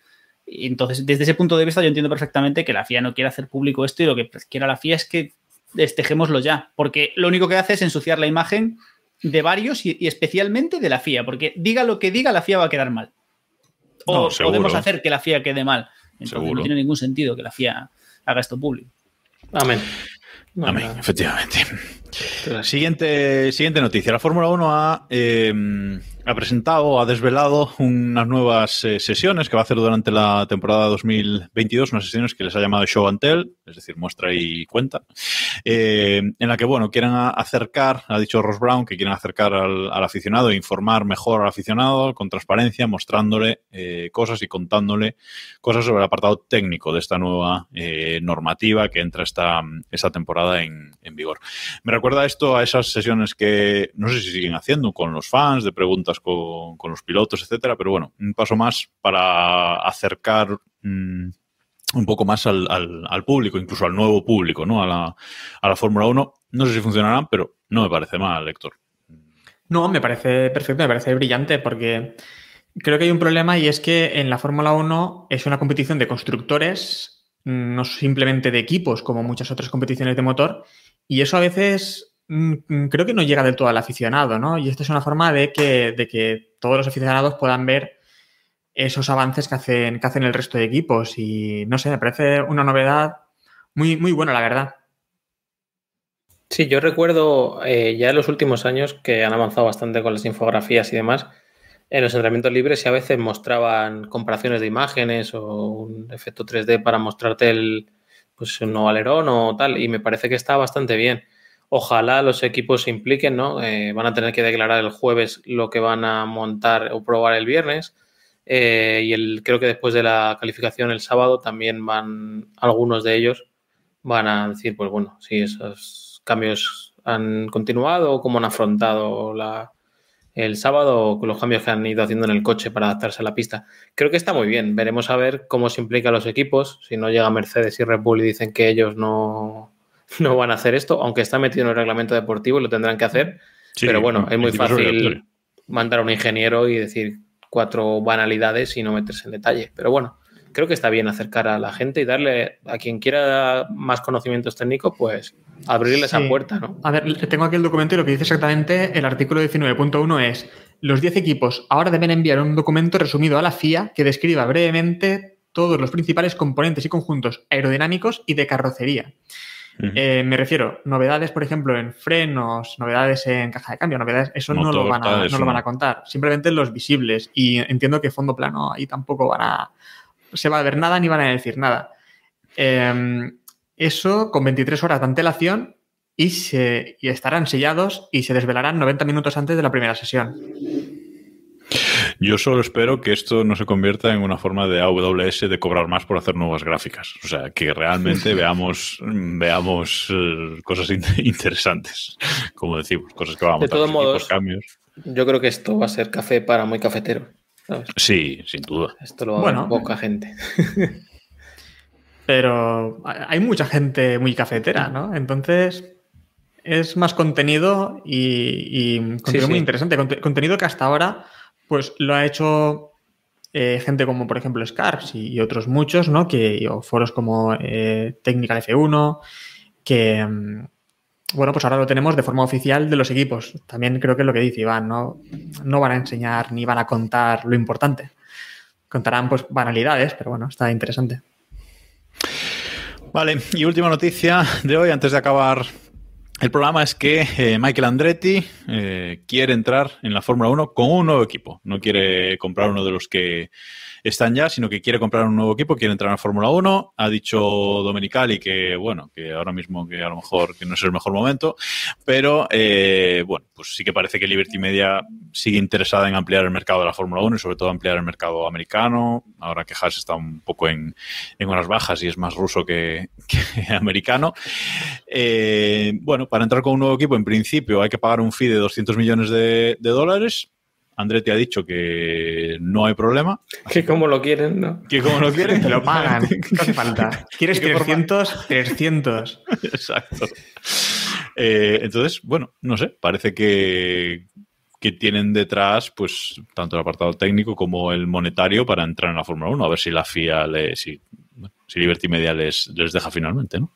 Entonces, desde ese punto de vista, yo entiendo perfectamente que la FIA no quiere hacer público esto y lo que quiera la FIA es que dejémoslo ya, porque lo único que hace es ensuciar la imagen de varios y, especialmente de la FIA, porque diga lo que diga, la FIA va a quedar mal. O podemos hacer que la FIA quede mal. Entonces no tiene ningún sentido que la FIA haga esto público. Amén. Amén, efectivamente. Siguiente, siguiente noticia. La Fórmula 1 ha eh, ha presentado, ha desvelado unas nuevas eh, sesiones que va a hacer durante la temporada 2022, unas sesiones que les ha llamado Show and Tell, es decir, muestra y cuenta, eh, en la que, bueno, quieren acercar, ha dicho Ross Brown, que quieren acercar al, aficionado e informar mejor al aficionado con transparencia, mostrándole eh, cosas y contándole cosas sobre el apartado técnico de esta nueva normativa que entra esta, esta temporada en, en vigor. Me recuerda esto a esas sesiones que no sé si siguen haciendo con los fans de preguntas con, los pilotos, etcétera. Pero bueno, un paso más para acercar mm, un poco más al, público, incluso al nuevo público, ¿no? A la, a la Fórmula 1. No sé si funcionarán, pero no me parece mal, Héctor. No, me parece perfecto, me parece brillante porque creo que hay un problema y es que en la Fórmula 1 es una competición de constructores, no simplemente de equipos como muchas otras competiciones de motor, y eso a veces Mm, mm, creo que no llega del todo al aficionado, ¿no? Y esta es una forma de que, de que todos los aficionados puedan ver esos avances que hacen, que hacen el resto de equipos. Y no sé, me parece una novedad muy, muy buena, la verdad. Sí, yo recuerdo eh, ya en los últimos años que han avanzado bastante con las infografías y demás. En los entrenamientos libres y a veces mostraban comparaciones de imágenes o un efecto 3D para mostrarte el, pues, nuevo alerón o tal. Y me parece que está bastante bien. Ojalá los equipos se impliquen, ¿no? Eh, van a tener que declarar el jueves lo que van a montar o probar el viernes. Eh, y el, creo que después de la calificación el sábado también van, algunos de ellos van a decir, pues bueno, si esos cambios han continuado o cómo han afrontado la, el sábado los cambios que han ido haciendo en el coche para adaptarse a la pista. Creo que está muy bien. Veremos a ver cómo se implican los equipos. Si no llega Mercedes y Red Bull y dicen que ellos no, no van a hacer esto, aunque está metido en el reglamento deportivo y lo tendrán que hacer. pero bueno, es muy fácil mandar a un ingeniero y decir cuatro banalidades y no meterse en detalle. Pero bueno, creo que está bien acercar a la gente y darle a quien quiera más conocimientos técnicos, pues abrirle esa puerta, ¿no? A ver, tengo aquí el documento y lo que dice exactamente el artículo 19.1 es los 10 equipos ahora deben enviar un documento resumido a la FIA que describa brevemente todos los principales componentes y conjuntos aerodinámicos y de carrocería. Eh, me refiero, novedades, por ejemplo, en frenos, novedades en caja de cambio, novedades, eso no, lo van a, no lo van a contar. Simplemente los visibles. Y entiendo que fondo plano ahí tampoco van a. Se va a ver nada ni van a decir nada. Em, eso con 23 horas de antelación y, se, y estarán sellados y se desvelarán 90 minutos antes de la primera sesión. Yo solo espero que esto no se convierta en una forma de AWS de cobrar más por hacer nuevas gráficas. O sea, que realmente veamos, veamos eh, cosas interesantes, como decimos, cosas que vamos a De todos modos, cambios. Yo creo que esto va a ser café para muy cafetero. Sí, sin duda. Esto lo va a ver poca gente. Pero hay mucha gente muy cafetera, ¿no? Entonces es más contenido y, contenido muy interesante. Contenido que hasta ahora pues lo ha hecho eh, gente como, por ejemplo, Scars y, otros muchos, ¿no? Que, o foros como eh, Technical F1, que, mm, bueno, pues ahora lo tenemos de forma oficial de los equipos. También creo que es lo que dice Iván, ¿no? No van a enseñar ni van a contar lo importante. Contarán pues banalidades, pero bueno, está interesante. Vale, y última noticia de hoy, antes de acabar el programa, es que eh, Michael Andretti eh, quiere entrar en la Fórmula 1 con un nuevo equipo. No quiere comprar uno de los que están ya, sino que quiere comprar un nuevo equipo, quiere entrar en la Fórmula 1. Ha dicho Domenicali que, bueno, que ahora mismo que a lo mejor que no es el mejor momento, pero eh, bueno, pues sí que parece que Liberty Media sigue interesada en ampliar el mercado de la Fórmula 1 y sobre todo ampliar el mercado americano. Ahora que Haas está un poco en, en unas bajas y es más ruso que, americano. Eh, bueno, para entrar con un nuevo equipo, en principio hay que pagar un fee de 200 millones de dólares Andretti ha dicho que no hay problema. Que como lo quieren, ¿no? Que como lo quieren. Te lo pagan. ¿Qué hace falta? ¿Quieres 300? 300. Exacto. Eh, entonces, bueno, no sé, parece que, que tienen detrás, pues, tanto el apartado técnico como el monetario para entrar en la Fórmula 1. A ver si la FIA, le, si, si Liberty Media les, les deja finalmente, ¿no?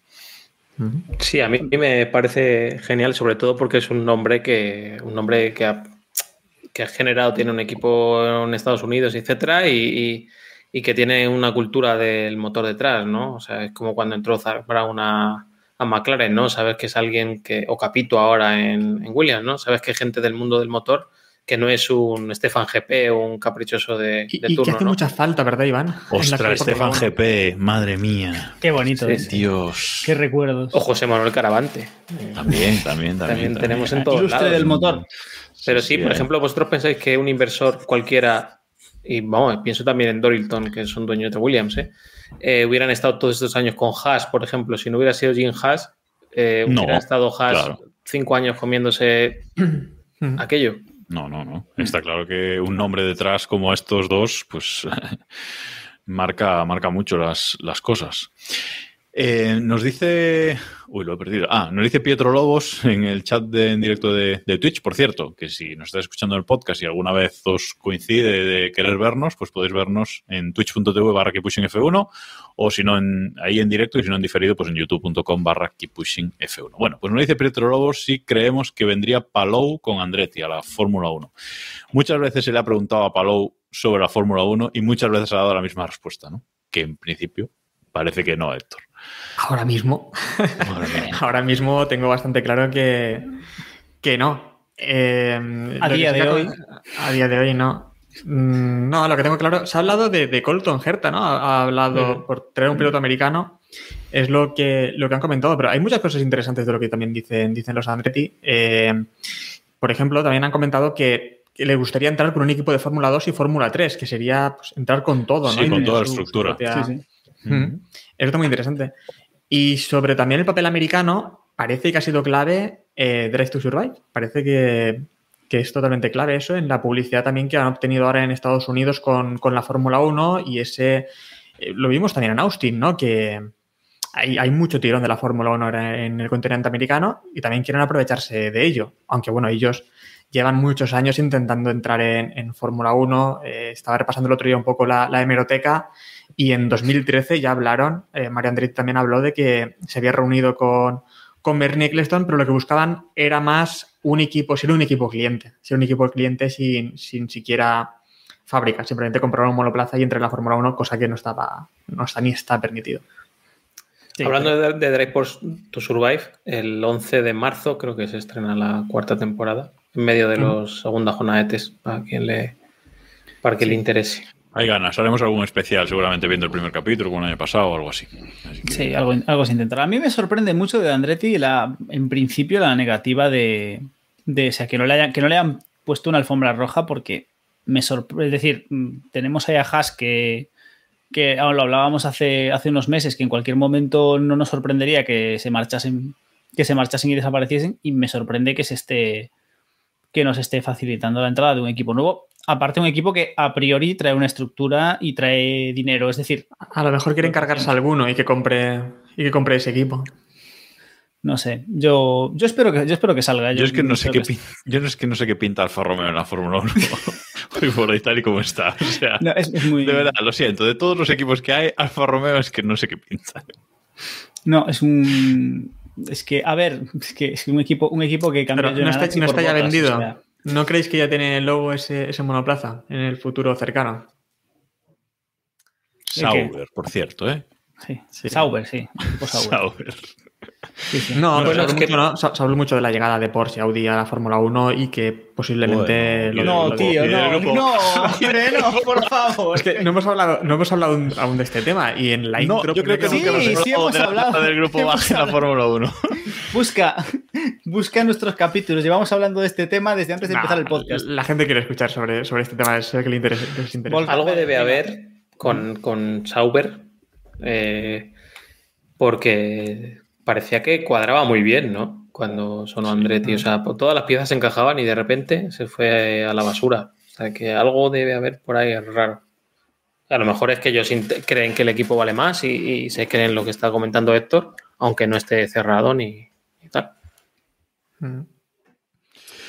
Sí, a mí me parece genial, sobre todo porque es un nombre que, un nombre que ha que ha generado, tiene un equipo en Estados Unidos, etcétera, y, y, y, que tiene una cultura del motor detrás, ¿no? O sea, es como cuando entró para una a McLaren, ¿no? Sabes que es alguien que, o Capito ahora en, en, Williams, ¿no? Sabes que hay gente del mundo del motor que no es un Stefan GP o un caprichoso de, de y, turno. Y que hace ¿no? mucha falta, ¿verdad, Iván? Ostras, Stefan GP, madre mía. Qué bonito, sí. Dios. Qué recuerdos. O José Manuel Caravante. También, también, también. también tenemos en todos Ilustre lados. del motor. Pero sí, por ejemplo, vosotros pensáis que un inversor cualquiera, y vamos, pienso también en Dorilton, que son dueños de Williams, ¿eh? Eh, hubieran estado todos estos años con Haas, por ejemplo, si no hubiera sido Jim Haas, eh, No, hubieran estado Haas claro. cinco años comiéndose aquello. No, no, no. Está claro que un nombre detrás como estos dos, pues marca, marca mucho las, las cosas. Eh, nos dice. Uy, lo he perdido. Ah, nos dice Pietro Lobos en el chat en directo de, Twitch, por cierto, que si nos estáis escuchando el podcast y alguna vez os coincide de querer vernos, pues podéis vernos en twitch.tv barra F1 o si no en, ahí en directo y si no en diferido, pues en youtube.com barra F1. Bueno, pues nos dice Pietro Lobos si creemos que vendría Palou con Andretti a la Fórmula 1. Muchas veces se le ha preguntado a Palou sobre la Fórmula 1 y muchas veces ha dado la misma respuesta, ¿no? Que en principio parece que no, Héctor. Ahora mismo. Ahora mismo tengo bastante claro que, que no. Eh, a día de hoy. A día de hoy no. Mm, No, lo que tengo claro. Se ha hablado de, de Colton Herta, ¿no? Ha, ha hablado mm. por traer un piloto americano. Es lo que, lo que han comentado, pero hay muchas cosas interesantes de lo que también dicen, dicen los Andretti. Eh, por ejemplo, también han comentado que, que, le gustaría entrar con un equipo de Fórmula 2 y Fórmula 3, que sería pues, entrar con todo, sí, ¿no? con toda la estructura. Propia... Sí, sí. Mm. Eso está muy interesante. Y sobre también el papel americano, parece que ha sido clave eh, Drive to Survive. Parece que, que, es totalmente clave eso en la publicidad también que han obtenido ahora en Estados Unidos con, con la Fórmula 1 y ese... Eh, lo vimos también en Austin, ¿no? Que hay, hay mucho tirón de la Fórmula 1 ahora en el continente americano y también quieren aprovecharse de ello. Aunque bueno, ellos llevan muchos años intentando entrar en, en Fórmula 1. Eh, estaba repasando el otro día un poco la, la hemeroteca y en 2013 ya hablaron, eh, Mario Andretti también habló de que se había reunido con, con Bernie Eccleston, pero lo que buscaban era más un equipo, ser un equipo cliente, ser un equipo cliente sin, sin siquiera fábrica, simplemente comprar un monoplaza y entrar en la Fórmula 1, cosa que no estaba, no está ni está permitido. Sí, Hablando de, de, Drive to Survive, el 11 de marzo creo que se estrena la cuarta temporada, en medio de los segunda jornada de test, para quien le, para que sí. le interese. Hay ganas, haremos algún especial seguramente viendo el primer capítulo como el año pasado o algo así. Sí, algo, algo se intentará. A mí me sorprende mucho de Andretti la, en principio la negativa de, de sea, que no, le hayan, que no le hayan puesto una alfombra roja porque me sorprende, es decir, tenemos ahí a Haas que, que lo hablábamos hace, hace unos meses, que en cualquier momento no nos sorprendería que se marchasen, que se marchasen y desapareciesen y me sorprende que se esté que nos esté facilitando la entrada de un equipo nuevo aparte un equipo que a priori trae una estructura y trae dinero, es decir... A lo mejor quieren cargarse a alguno y que compre, y que compre ese equipo. No sé, yo, yo, espero, que, yo espero que salga. Yo, yo es que no sé qué que... yo no es que no sé qué pinta Alfa Romeo en la Fórmula 1 hoy por ahí tal y como está. O sea, no, es, es muy... de verdad, lo siento, de todos los equipos que hay, Alfa Romeo es que no sé qué pinta. No, es un... Es que, a ver, es que es un equipo, un equipo que cambia... Pero no está, no está ya vendido. O sea, ¿No creéis que ya tiene el logo ese, ese monoplaza en el futuro cercano? Sauber, por cierto, ¿eh? Sí, Sauber, sí. Sauber. Sí, sí. No, Bueno, pues se, es habló que- mucho, ¿no? Se- habló mucho de la llegada de Porsche y Audi a la Fórmula 1 y que posiblemente... Bueno, lo- No, lo- tío, no, no, hombre, no, por favor. Es que no hemos hablado, no hemos hablado aún, de este tema y en la No, intro... yo creo que Sí, hemos sí hablado hemos de la hablado. del grupo baja en la. Fórmula 1. Busca, busca nuestros capítulos. Llevamos hablando de este tema desde antes de Nah, empezar el podcast. La gente quiere escuchar sobre, sobre este tema, sé que le interesa. que les interesa. Vol- Algo debe haber con, con Sauber, eh, porque parecía que cuadraba muy bien, ¿no? Cuando sonó Andretti, o sea, po- todas las piezas se encajaban y de repente se fue a la basura. O sea, que algo debe haber por ahí raro. A lo mejor es que ellos creen que el equipo vale más y, y se creen lo que está comentando Héctor, aunque no esté cerrado ni tal. Mm.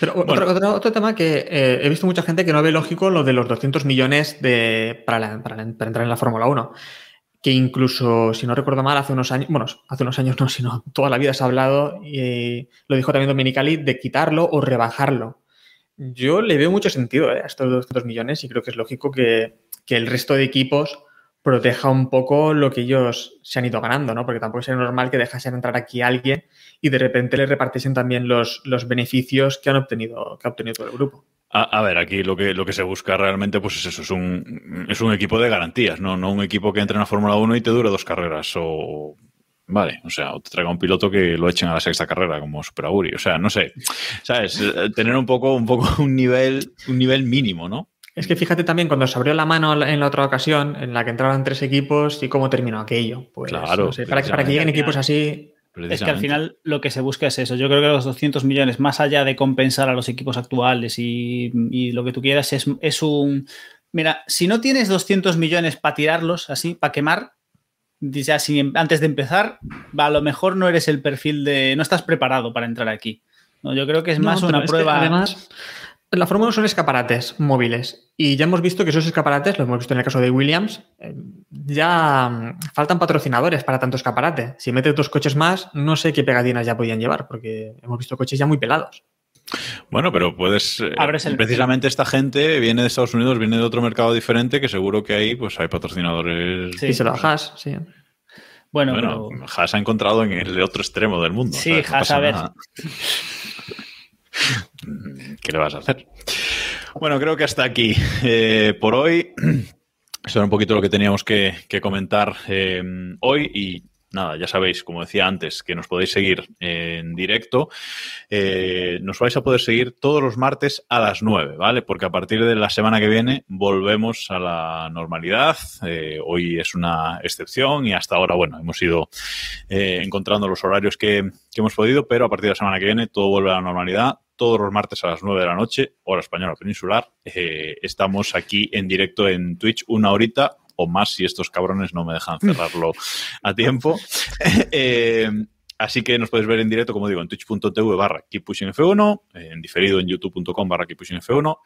Pero otro, otro- otro tema que eh, he visto mucha gente que no ve lógico lo de los 200 millones de, para, la- para la- para entrar en la Fórmula 1. Que incluso, si no recuerdo mal, hace unos años, bueno, hace unos años no, sino toda la vida se ha hablado, y lo dijo también Dominicali, de quitarlo o rebajarlo. Yo le veo mucho sentido eh, a estos 200 millones y creo que es lógico que, que el resto de equipos proteja un poco lo que ellos se han ido ganando, ¿no? Porque tampoco sería normal que dejasen entrar aquí a alguien y de repente le repartiesen también los, los beneficios que han obtenido, que ha obtenido todo el grupo. A, ver, aquí lo que, lo que se busca realmente pues es eso, es un, es un equipo de garantías, ¿no? No un equipo que entre en la Fórmula 1 y te dure dos carreras o... Vale, o sea, o te traiga un piloto que lo echen a la sexta carrera como Super Aguri. O sea, no sé, ¿sabes? Eh, Tener un poco, un poco un nivel, un nivel mínimo, ¿no? Es que fíjate también cuando se abrió la mano en la otra ocasión, en la que entraban tres equipos y cómo terminó aquello. Pues, Claro, no sé, para, que- para que lleguen equipos así, Es que al final lo que se busca es eso. Yo creo que los 200 millones, más allá de compensar a los equipos actuales y, y lo que tú quieras, es, es un... Mira, si no tienes 200 millones para tirarlos así, para quemar, ya sin- antes de empezar, a lo mejor no eres el perfil de... No estás preparado para entrar aquí. No, yo creo que es más una es que prueba... además, la Fórmula 1 son escaparates móviles. Y ya hemos visto que esos escaparates, lo hemos visto en el caso de Williams, eh, ya mm, faltan patrocinadores para tanto escaparate. Si metes dos coches más, no sé qué pegatinas ya podían llevar, porque hemos visto coches ya muy pelados. Bueno, pero puedes. eh, el- precisamente esta gente viene de Estados Unidos, viene de otro mercado diferente, que seguro que ahí pues hay patrocinadores. Sí. y se lo bajas, sí. Bueno, Bueno, pero- Haas ha encontrado en el otro extremo del mundo. Sí, ¿sabes? Haas, a ver. nada. ¿Qué le vas a hacer? Bueno, creo que hasta aquí eh, por hoy. Eso era un poquito lo que teníamos que, comentar eh, hoy y nada, ya sabéis, como decía antes, que nos podéis seguir en directo. Eh, nos vais a poder seguir todos los martes a las 9, ¿vale? Porque a partir de la semana que viene volvemos a la normalidad. Hoy es una excepción y hasta ahora, bueno, hemos ido encontrando los horarios que hemos podido, pero a partir de la semana que viene todo vuelve a la normalidad. Todos los martes a las 9 de la noche, hora española peninsular. Eh, estamos aquí en directo en Twitch una horita o más si estos cabrones no me dejan cerrarlo a tiempo. Eh, así que nos podéis ver en directo, como digo, en twitch.tv barra keeppushingf1, en diferido en youtube.com barra keeppushingf1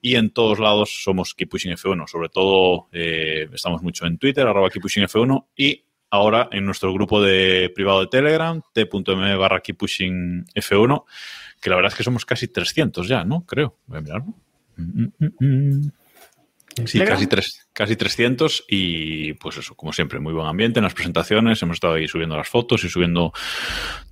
y en todos lados somos keeppushingf1. Sobre todo eh, estamos mucho en Twitter, arroba keeppushingf1 y ahora en nuestro grupo de privado de Telegram, t.m barra keeppushingf1, que la verdad es que somos casi 300 ya, ¿no? Creo. Voy a mirarlo. Mm, mm, mm. Sí, casi, tres, casi 300 y pues eso, como siempre, muy buen ambiente en las presentaciones, hemos estado ahí subiendo las fotos y subiendo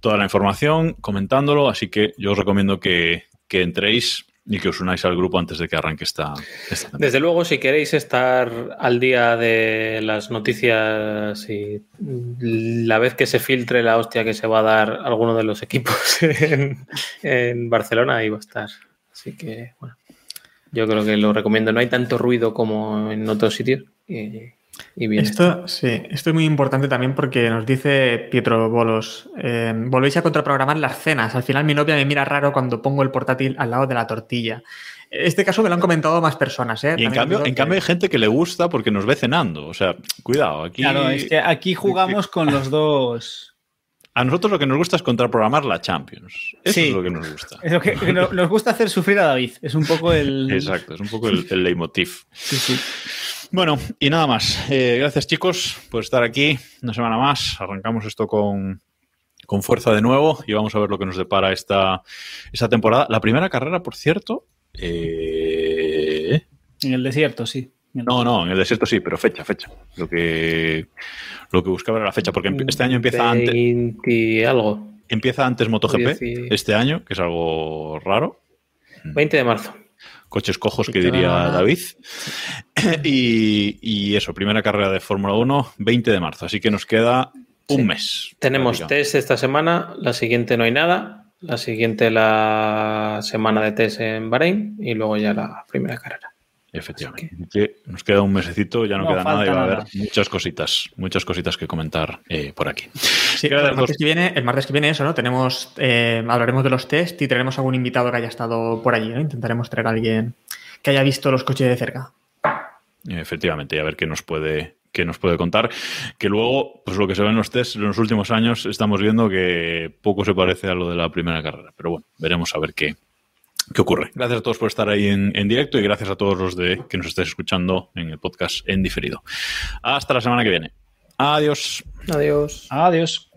toda la información, comentándolo, así que yo os recomiendo que, que entréis y que os unáis al grupo antes de que arranque esta, esta. Desde luego, si queréis estar al día de las noticias y la vez que se filtre la hostia que se va a dar alguno de los equipos en, Barcelona, ahí va a estar. Así que, bueno, yo creo que lo recomiendo. No hay tanto ruido como en otros sitios y bien. Esto, sí, esto es muy importante también porque nos dice Pietro Bolos, eh, volvéis a contraprogramar las cenas. Al final mi novia me mira raro cuando pongo el portátil al lado de la tortilla. Este caso me lo han comentado más personas. ¿eh? Y en cambio, en que- cambio hay gente que le gusta porque nos ve cenando. O sea, cuidado, aquí Claro, es que aquí jugamos con los dos. a nosotros lo que nos gusta es contraprogramar la Champions. Eso Sí. es lo que nos gusta. Es lo que que no- nos gusta hacer sufrir a David. Es un poco el. Exacto, es un poco el, el leitmotiv. Sí, sí. Bueno, y nada más. Eh, gracias chicos por estar aquí una semana más. Arrancamos esto con, con fuerza de nuevo y vamos a ver lo que nos depara esta, esta temporada. La primera carrera, por cierto, eh, En el desierto, sí. No, no, en el desierto sí, pero fecha, fecha. Lo que, lo que buscaba era la fecha, porque este año empieza antes, 20 algo. empieza antes MotoGP, este año, que es algo raro. 20 de marzo. Coches cojos, que diría David. Y, y eso, primera carrera de Fórmula 1, 20 de marzo. Así que nos queda un Sí. mes. Tenemos test esta semana, la siguiente no hay nada, la siguiente la semana de test en Bahrein y luego ya la primera carrera. Efectivamente. Que nos queda un mesecito, ya no, No queda nada y va a nada. haber muchas cositas, muchas cositas que comentar eh, por aquí. Sí, el martes, dos. que viene, el martes que viene eso, ¿no? Tenemos, eh, hablaremos de los test y tenemos algún invitado que haya estado por allí, ¿no? Intentaremos traer a alguien que haya visto los coches de cerca. Efectivamente, y a ver qué nos puede qué nos puede contar. Que luego, pues lo que se ve en los tests en los últimos años, estamos viendo que poco se parece a lo de la primera carrera. Pero bueno, veremos a ver qué, qué ocurre. Gracias a todos por estar ahí en, en directo y gracias a todos los de que nos estéis escuchando en el podcast en diferido. Hasta la semana que viene. Adiós. Adiós. Adiós.